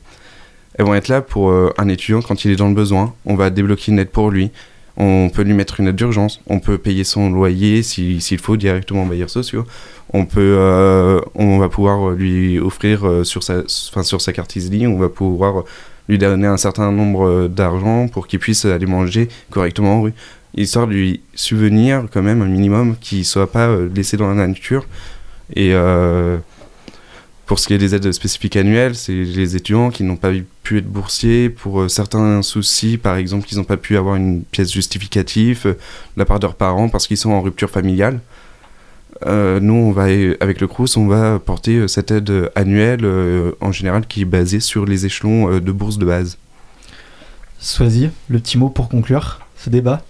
elles vont être là pour un étudiant quand il est dans le besoin. On va débloquer une aide pour lui. On peut lui mettre une aide d'urgence. On peut payer son loyer s'il faut directement aux bailleurs sociaux. On peut euh, on va pouvoir lui offrir euh, sur sa enfin sur sa carte Easy on va pouvoir lui donner un certain nombre d'argent pour qu'il puisse aller manger correctement en rue. Histoire de lui subvenir quand même un minimum qu'il soit pas euh, laissé dans la nature. Et pour ce qui est des aides spécifiques annuelles, c'est les étudiants qui n'ont pas pu être boursiers pour certains soucis, par exemple qu'ils n'ont pas pu avoir une pièce justificative de la part de leurs parents parce qu'ils sont en rupture familiale. Euh, nous, on va, avec le CRUS, on va porter euh, cette aide annuelle, euh, en général, qui est basée sur les échelons de bourse de base. Soisy, le petit mot pour conclure ce débat?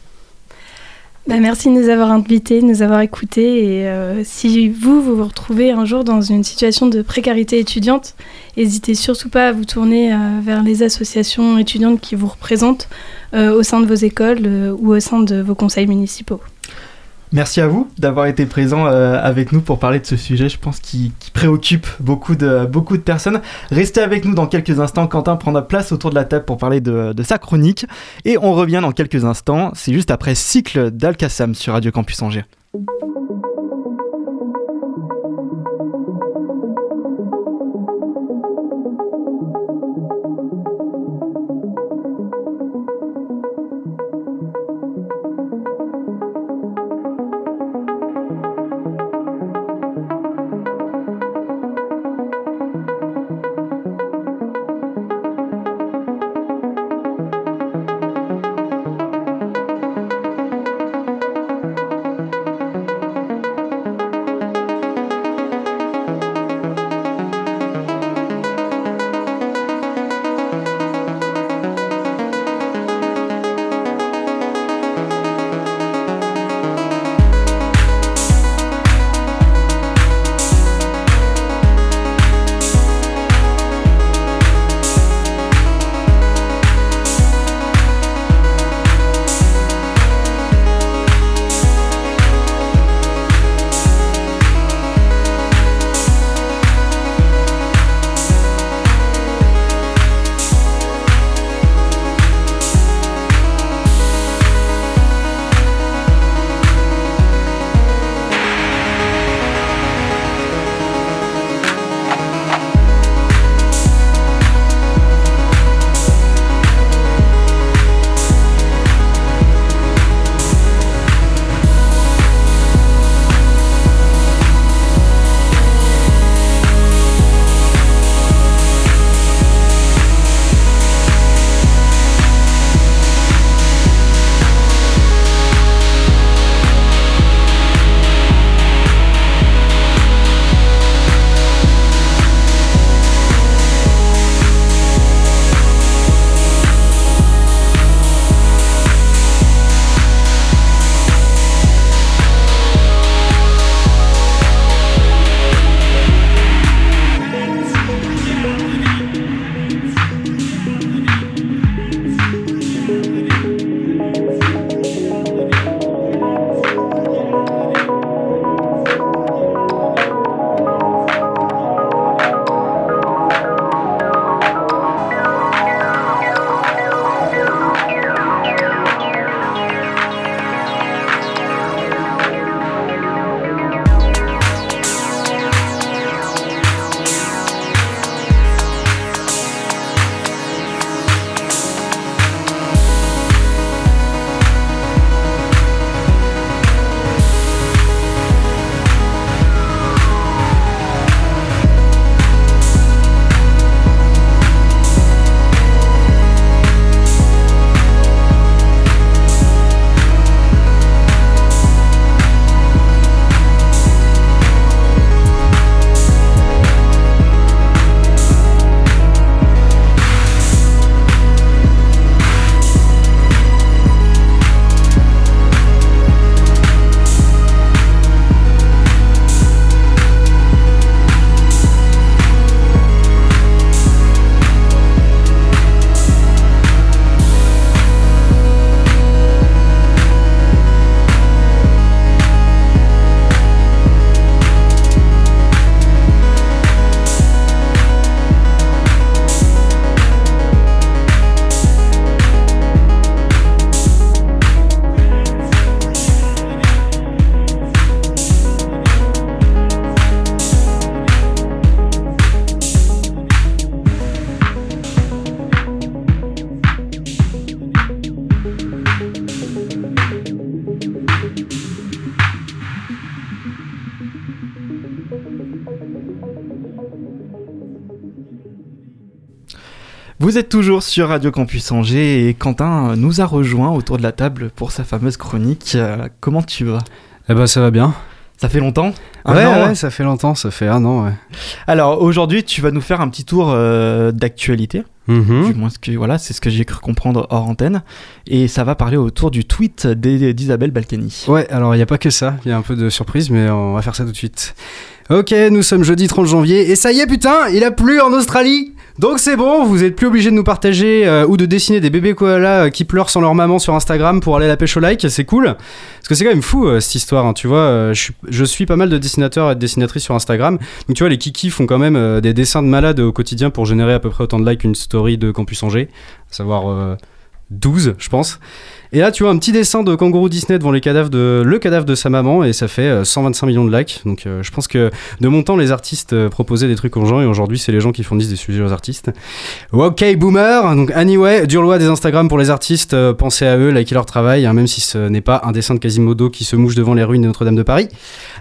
Bah, merci de nous avoir invités, de nous avoir écoutés. Et si vous, vous vous retrouvez un jour dans une situation de précarité étudiante, n'hésitez surtout pas à vous tourner vers les associations étudiantes qui vous représentent au sein de vos écoles ou au sein de vos conseils municipaux. Merci à vous d'avoir été présent euh, avec nous pour parler de ce sujet, je pense, qui, préoccupe beaucoup de, personnes. Restez avec nous dans quelques instants. Quentin prendra place autour de la table pour parler de, de sa chronique. Et on revient dans quelques instants. C'est juste après Cycle d'Alcassam sur Radio Campus Angers. Vous êtes toujours sur Radio Campus Angers et Quentin nous a rejoint autour de la table pour sa fameuse chronique. Euh, comment tu vas? Eh ben ça va bien. Ça fait longtemps? Un ouais, an, ouais, ça fait longtemps, ça fait un an, ouais. Alors aujourd'hui, tu vas nous faire un petit tour euh, d'actualité. Mhm. Du moins, ce que, voilà, c'est ce que j'ai cru comprendre hors antenne. Et ça va parler autour du tweet d'I- d'Isabelle Balkany. Ouais, alors il n'y a pas que ça, il y a un peu de surprise, mais on va faire ça tout de suite. Ok, nous sommes jeudi 30 janvier, et ça y est, putain, il a plu en Australie donc c'est bon, vous êtes plus obligé de nous partager euh, ou de dessiner des bébés koalas euh, qui pleurent sans leur maman sur Instagram pour aller à la pêche au like, c'est cool. Parce que c'est quand même fou euh, cette histoire, hein, tu vois. je, suis, pas mal de dessinateurs et de dessinatrices sur Instagram. Donc tu vois, les kikis font quand même des dessins de malades au quotidien pour générer à peu près autant de likes qu'une story de Campus Angers, à savoir 12, je pense. Et là, tu vois un petit dessin de kangourou Disney devant les cadavres de, le cadavre de sa maman et ça fait euh, 125 millions de likes. Donc euh, je pense que de mon temps, les artistes euh, proposaient des trucs aux gens et aujourd'hui, c'est les gens qui fournissent des sujets aux artistes. Ok, boomer. Donc anyway, dur loi des Instagram pour les artistes. euh, pensez à eux, likez leur travail, hein, même si ce n'est pas un dessin de Quasimodo qui se mouche devant les ruines de Notre-Dame de Paris.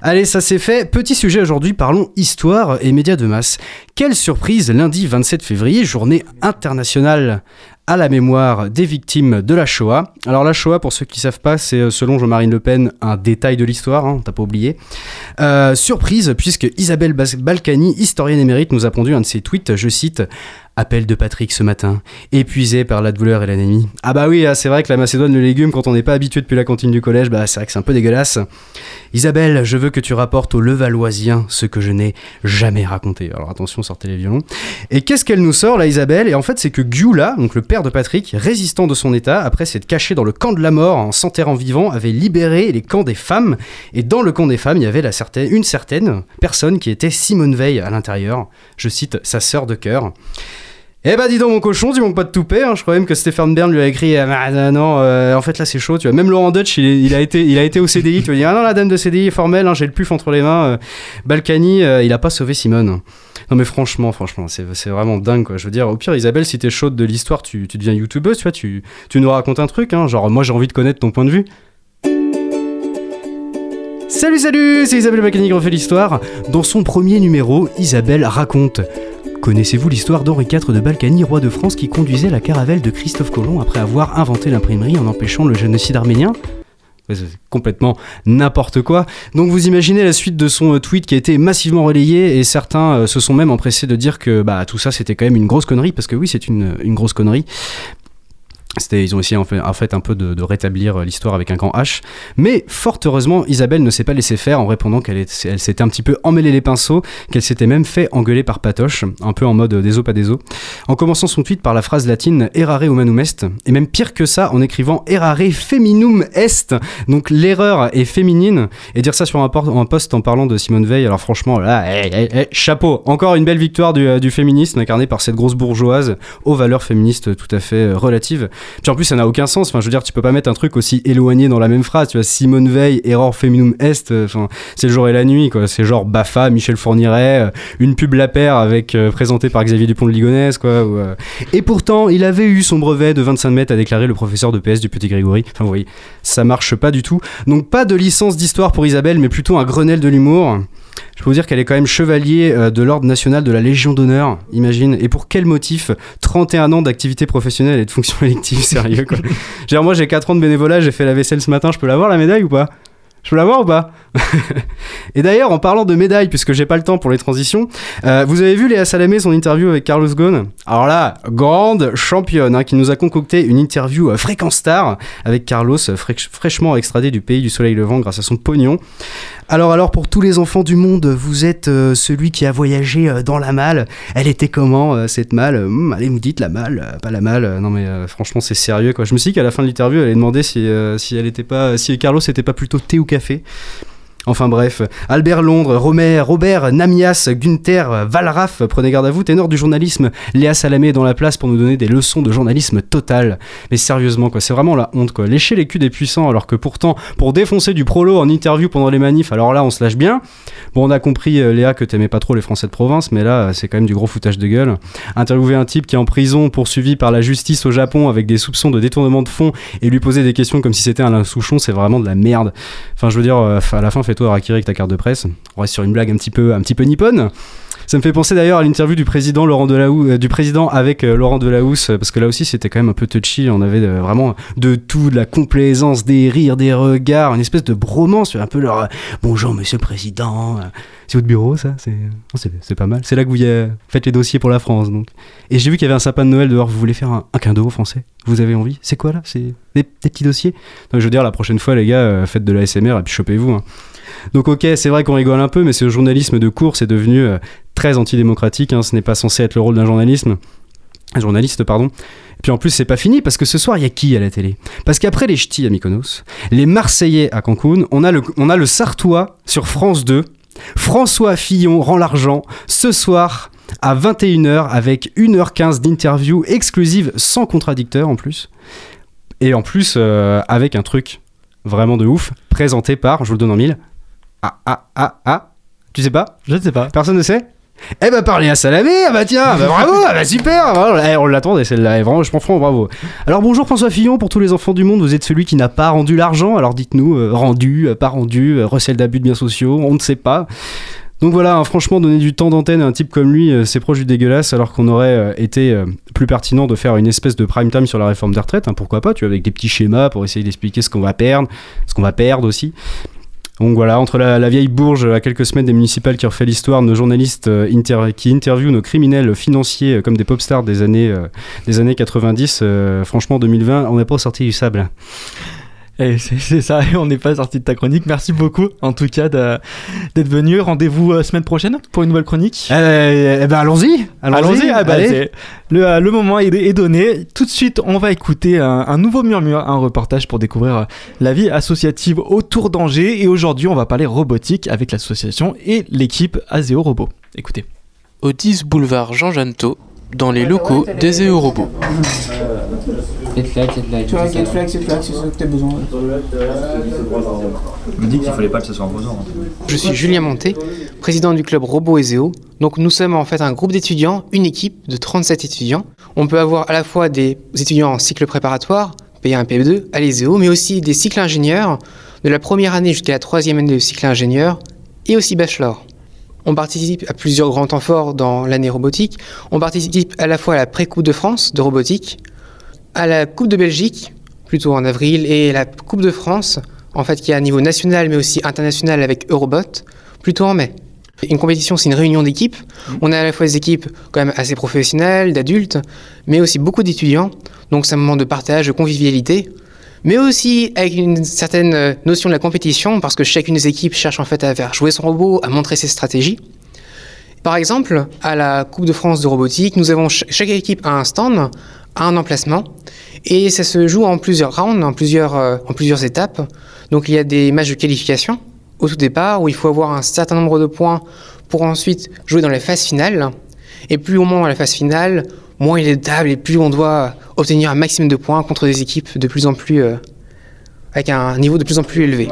Allez, ça c'est fait. Petit sujet aujourd'hui, parlons histoire et médias de masse. Quelle surprise lundi 27 février, journée internationale à la mémoire des victimes de la Shoah. Alors la Shoah, pour ceux qui ne savent pas, c'est euh, selon Jean-Marie Le Pen un détail de l'histoire, hein, t'as pas oublié. Euh, surprise, puisque Isabelle Balkany, historienne émérite, nous a pondu un de ses tweets, je cite Appel de Patrick ce matin, épuisé par la douleur et l'anémie. Ah bah oui, ah, c'est vrai que la Macédoine, le légume, quand on n'est pas habitué depuis la cantine du collège, bah c'est vrai que c'est un peu dégueulasse. Isabelle, je veux que tu rapportes aux Levalloisiens ce que je n'ai jamais raconté. Alors attention, sortez les violons. Et qu'est-ce qu'elle nous sort là, Isabelle? Et en fait, c'est que Gyula, donc le père de Patrick, résistant de son état, après s'être caché dans le camp de la mort en s'enterrant vivant, avait libéré les camps des femmes. Et dans le camp des femmes, il y avait certaine, une certaine personne qui était Simone Veil à l'intérieur. Je cite sa sœur de cœur. Eh bah dis donc mon cochon, tu manques pas de toupet, hein. je crois même que Stéphane Bern lui a écrit ah, ah, non, euh, en fait là c'est chaud, tu vois. Même Laurent Dutch, il, a, été, il a été au CDI, tu vas dire ah non la dame de CDI est formelle, hein, j'ai le puf entre les mains. euh, Balkany, euh, il a pas sauvé Simone. Non mais franchement, franchement, c'est vraiment dingue quoi. Je veux dire, au pire Isabelle, si t'es chaude de l'histoire, tu, deviens youtubeuse, tu vois, tu, tu nous racontes un truc, hein. genre moi j'ai envie de connaître ton point de vue. Salut salut, c'est Isabelle Balkany qui refait l'histoire. Dans son premier numéro, Isabelle raconte Connaissez-vous l'histoire d'Henri IV de Balkany, roi de France, qui conduisait la caravelle de Christophe Colomb après avoir inventé l'imprimerie en empêchant le génocide arménien? C'est complètement n'importe quoi. Donc vous imaginez la suite de son euh, tweet qui a été massivement relayé et certains euh, se sont même empressés de dire que bah, tout ça c'était quand même une grosse connerie parce que oui c'est une grosse connerie. Ils ont essayé en fait, un peu de, rétablir euh, l'histoire avec un grand H. Mais fort heureusement, Isabelle ne s'est pas laissé faire en répondant qu'elle s'était un petit peu emmêlé les pinceaux, qu'elle s'était même fait engueuler par Patoche, un peu en mode euh, des os pas des os, en commençant son tweet par la phrase latine errare humanum est, et même pire que ça en écrivant errare feminum est, donc l'erreur est féminine, et dire ça sur un, un post en parlant de Simone Veil, alors franchement, là, eh, eh, eh, chapeau, encore une belle victoire du, euh, du féminisme incarné par cette grosse bourgeoise aux valeurs féministes tout à fait relatives. Puis en plus, ça n'a aucun sens. Enfin, je veux dire, tu peux pas mettre un truc aussi éloigné dans la même phrase. Tu vois, Simone Veil, Error Feminum Est. euh, Enfin, c'est le jour et la nuit, quoi. C'est genre Bafa, Michel Fourniret, euh, une pub La Paire avec euh, présentée par Xavier Dupont de Ligonnès, quoi. Et pourtant, il avait eu son brevet de 25 mètres, a déclaré le professeur de PS du Petit Grégory. Enfin, vous voyez, ça marche pas du tout. Donc, pas de licence d'histoire pour Isabelle, mais plutôt un Grenelle de l'humour. Je peux vous dire qu'elle est quand même chevalier euh, de l'ordre national de la Légion d'honneur, imagine. Et pour quel motif 31 ans d'activité professionnelle et de fonction élective, sérieux quoi. Dire, moi j'ai 4 ans de bénévolat, j'ai fait la vaisselle ce matin, je peux l'avoir la médaille ou pas? Je peux l'avoir ou pas? Et d'ailleurs, en parlant de médailles, puisque j'ai pas le temps pour les transitions, euh, vous avez vu Léa Salamé, son interview avec Carlos Ghosn? Alors là, grande championne, hein, qui nous a concocté une interview euh, fréquence star avec Carlos, euh, fraîche- fraîchement extradé du pays du soleil levant grâce à son pognon. Alors, alors, pour tous les enfants du monde, vous êtes euh, celui qui a voyagé euh, dans la malle. Elle était comment, euh, cette malle? Hum, Allez, vous dites la malle, pas la malle. Non, mais franchement, c'est sérieux, quoi. Je me suis dit qu'à la fin de l'interview, elle allait demander si, si, elle était pas, si Carlos était pas plutôt thé ou café. Enfin bref, Albert Londres, Romer, Robert, Namias, Gunther, Valraff, prenez garde à vous, ténor du journalisme, Léa Salamé est dans la place pour nous donner des leçons de journalisme total. Mais sérieusement, quoi, c'est vraiment la honte, quoi. Lécher les culs des puissants, alors que pourtant, pour défoncer du prolo en interview pendant les manifs, alors là, on se lâche bien. Bon, on a compris, euh, Léa, que t'aimais pas trop les Français de province, mais là, c'est quand même du gros foutage de gueule. Interviewer un type qui est en prison, poursuivi par la justice au Japon avec des soupçons de détournement de fonds et lui poser des questions comme si c'était Alain Souchon, c'est vraiment de la merde. Enfin, je veux dire, euh, à la fin, fais-toi Harakiri avec ta carte de presse. On reste sur une blague un petit peu, un petit peu nippone. Ça me fait penser d'ailleurs à l'interview du président Laurent Delahousse, euh, du président avec euh, Laurent Delahousse, euh, parce que là aussi c'était quand même un peu touchy. On avait vraiment de tout, de la complaisance, des rires, des regards, une espèce de bromance, un peu leur bonjour Monsieur le Président. C'est votre bureau, ça C'est oh, c'est- pas mal. C'est là que vous faites les dossiers pour la France, donc. Et j'ai vu qu'il y avait un sapin de Noël dehors. Vous voulez faire un, un cadeau Français? Vous avez envie? C'est quoi là? C'est des, petits dossiers? Je veux dire, la prochaine fois, les gars, euh, faites de la SMR et puis chopez-vous. hein. Donc ok, c'est vrai qu'on rigole un peu, mais ce journalisme de course est devenu euh, très antidémocratique. hein. Ce n'est pas censé être le rôle d'un journalisme. Journaliste, pardon. Et puis en plus, c'est pas fini parce que ce soir, il y a qui à la télé? Parce qu'après les ch'tis à Mykonos, les Marseillais à Cancun, on a le, on a le Sartois sur France 2. François Fillon rend l'argent ce soir à 21h avec 1h15 d'interview exclusive sans contradicteur en plus. Et en plus, euh, avec un truc vraiment de ouf, présenté par, je vous le donne en mille. Ah, ah, ah, ah. Tu sais pas? Je ne sais pas. Personne ne sait? Eh bah parlez à Salamé, ah bah tiens, bah bravo, ah bah super, voilà, eh, on l'attendait celle-là, et vraiment je m'en franc, bravo. Alors bonjour François Fillon, pour tous les enfants du monde, vous êtes celui qui n'a pas rendu l'argent, alors dites-nous, euh, rendu, euh, pas rendu, euh, recel d'abus de biens sociaux, on ne sait pas. Donc voilà, hein, franchement, donner du temps d'antenne à un type comme lui, c'est proche du dégueulasse, alors qu'on aurait été plus pertinent de faire une espèce de prime time sur la réforme des retraites, hein, pourquoi pas, tu vois, avec des petits schémas pour essayer d'expliquer ce qu'on va perdre, ce qu'on va perdre aussi. Donc voilà, entre la, vieille bourge à quelques semaines des municipales qui refait l'histoire, nos journalistes euh, qui interviewent nos criminels financiers euh, comme des pop stars des années, euh, des années 90, euh, franchement 2020, on n'est pas sorti du sable. Et c'est c'est ça, on n'est pas sorti de ta chronique. Merci beaucoup, en tout cas, de- d'être venu. Rendez-vous euh, semaine prochaine pour une nouvelle chronique. Eh ben allons-y, allons-y, ah bah, allez. c'est- le, euh, le moment est, est donné. Tout de suite, on va écouter un, un nouveau murmure, un reportage pour découvrir euh, la vie associative autour d'Angers. Et aujourd'hui, on va parler robotique avec l'association et l'équipe Azeo Robot. Écoutez. au 10 boulevard Jean Janto, dans les locaux des Robots. Tu vois, get flex, get flex, c'est ça que t'as besoin. me dit qu'il fallait pas que ce soit imposant. Je suis Julien Monté, président du club Robot Ezeo. Donc nous sommes en fait un groupe d'étudiants, une équipe de 37 étudiants. On peut avoir à la fois des étudiants en cycle préparatoire, P1 P2 à l'Ezeo, mais aussi des cycles ingénieurs, de la première année jusqu'à la troisième année de cycle ingénieur, et aussi bachelor. On participe à plusieurs grands temps forts dans l'année robotique. On participe à la fois à la pré-coupe de France de robotique, à la Coupe de Belgique, plutôt en avril, et la Coupe de France, en fait, qui est à niveau national mais aussi international avec Eurobot, plutôt en mai. Une compétition, c'est une réunion d'équipes. On a à la fois des équipes quand même assez professionnelles, d'adultes, mais aussi beaucoup d'étudiants. Donc c'est un moment de partage, de convivialité, mais aussi avec une certaine euh, notion de la compétition, parce que chacune des équipes cherche en fait à faire jouer son robot, à montrer ses stratégies. Par exemple, à la Coupe de France de robotique, nous avons ch- chaque équipe a un stand, a un emplacement, et ça se joue en plusieurs rounds, en plusieurs, euh, en plusieurs étapes. Donc il y a des matchs de qualification au tout départ où il faut avoir un certain nombre de points pour ensuite jouer dans les phases finales. Et plus on monte à la phase finale, moins il est de tables et plus on doit obtenir un maximum de points contre des équipes de plus en plus euh, avec un niveau de plus en plus élevé.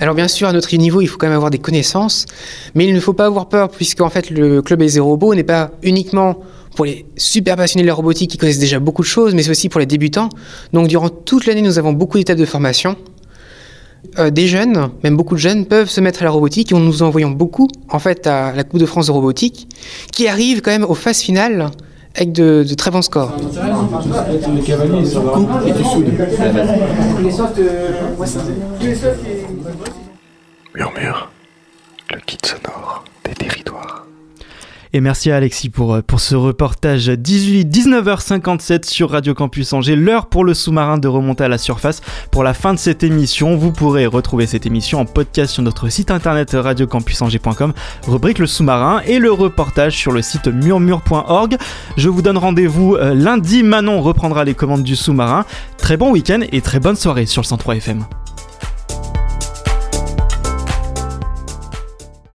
Alors bien sûr, à notre niveau, il faut quand même avoir des connaissances, mais il ne faut pas avoir peur, puisque en fait, le club des robots n'est pas uniquement pour les super passionnés de la robotique qui connaissent déjà beaucoup de choses, mais c'est aussi pour les débutants. Donc durant toute l'année, nous avons beaucoup d'étapes de formation. Euh, des jeunes, même beaucoup de jeunes, peuvent se mettre à la robotique et nous en voyons beaucoup, en fait, à la Coupe de France de robotique, qui arrivent quand même aux phases finales avec de, de très bons scores. Murmure, le kit sonore des territoires. Et merci à Alexis pour, euh, ce reportage 18, 19h57 sur Radio Campus Angers. L'heure pour le sous-marin de remonter à la surface. Pour la fin de cette émission, vous pourrez retrouver cette émission en podcast sur notre site internet radiocampusangers.com, rubrique le sous-marin et le reportage sur le site murmure.org. Je vous donne rendez-vous euh, lundi. Manon reprendra les commandes du sous-marin. Très bon week-end et très bonne soirée sur le 103 FM.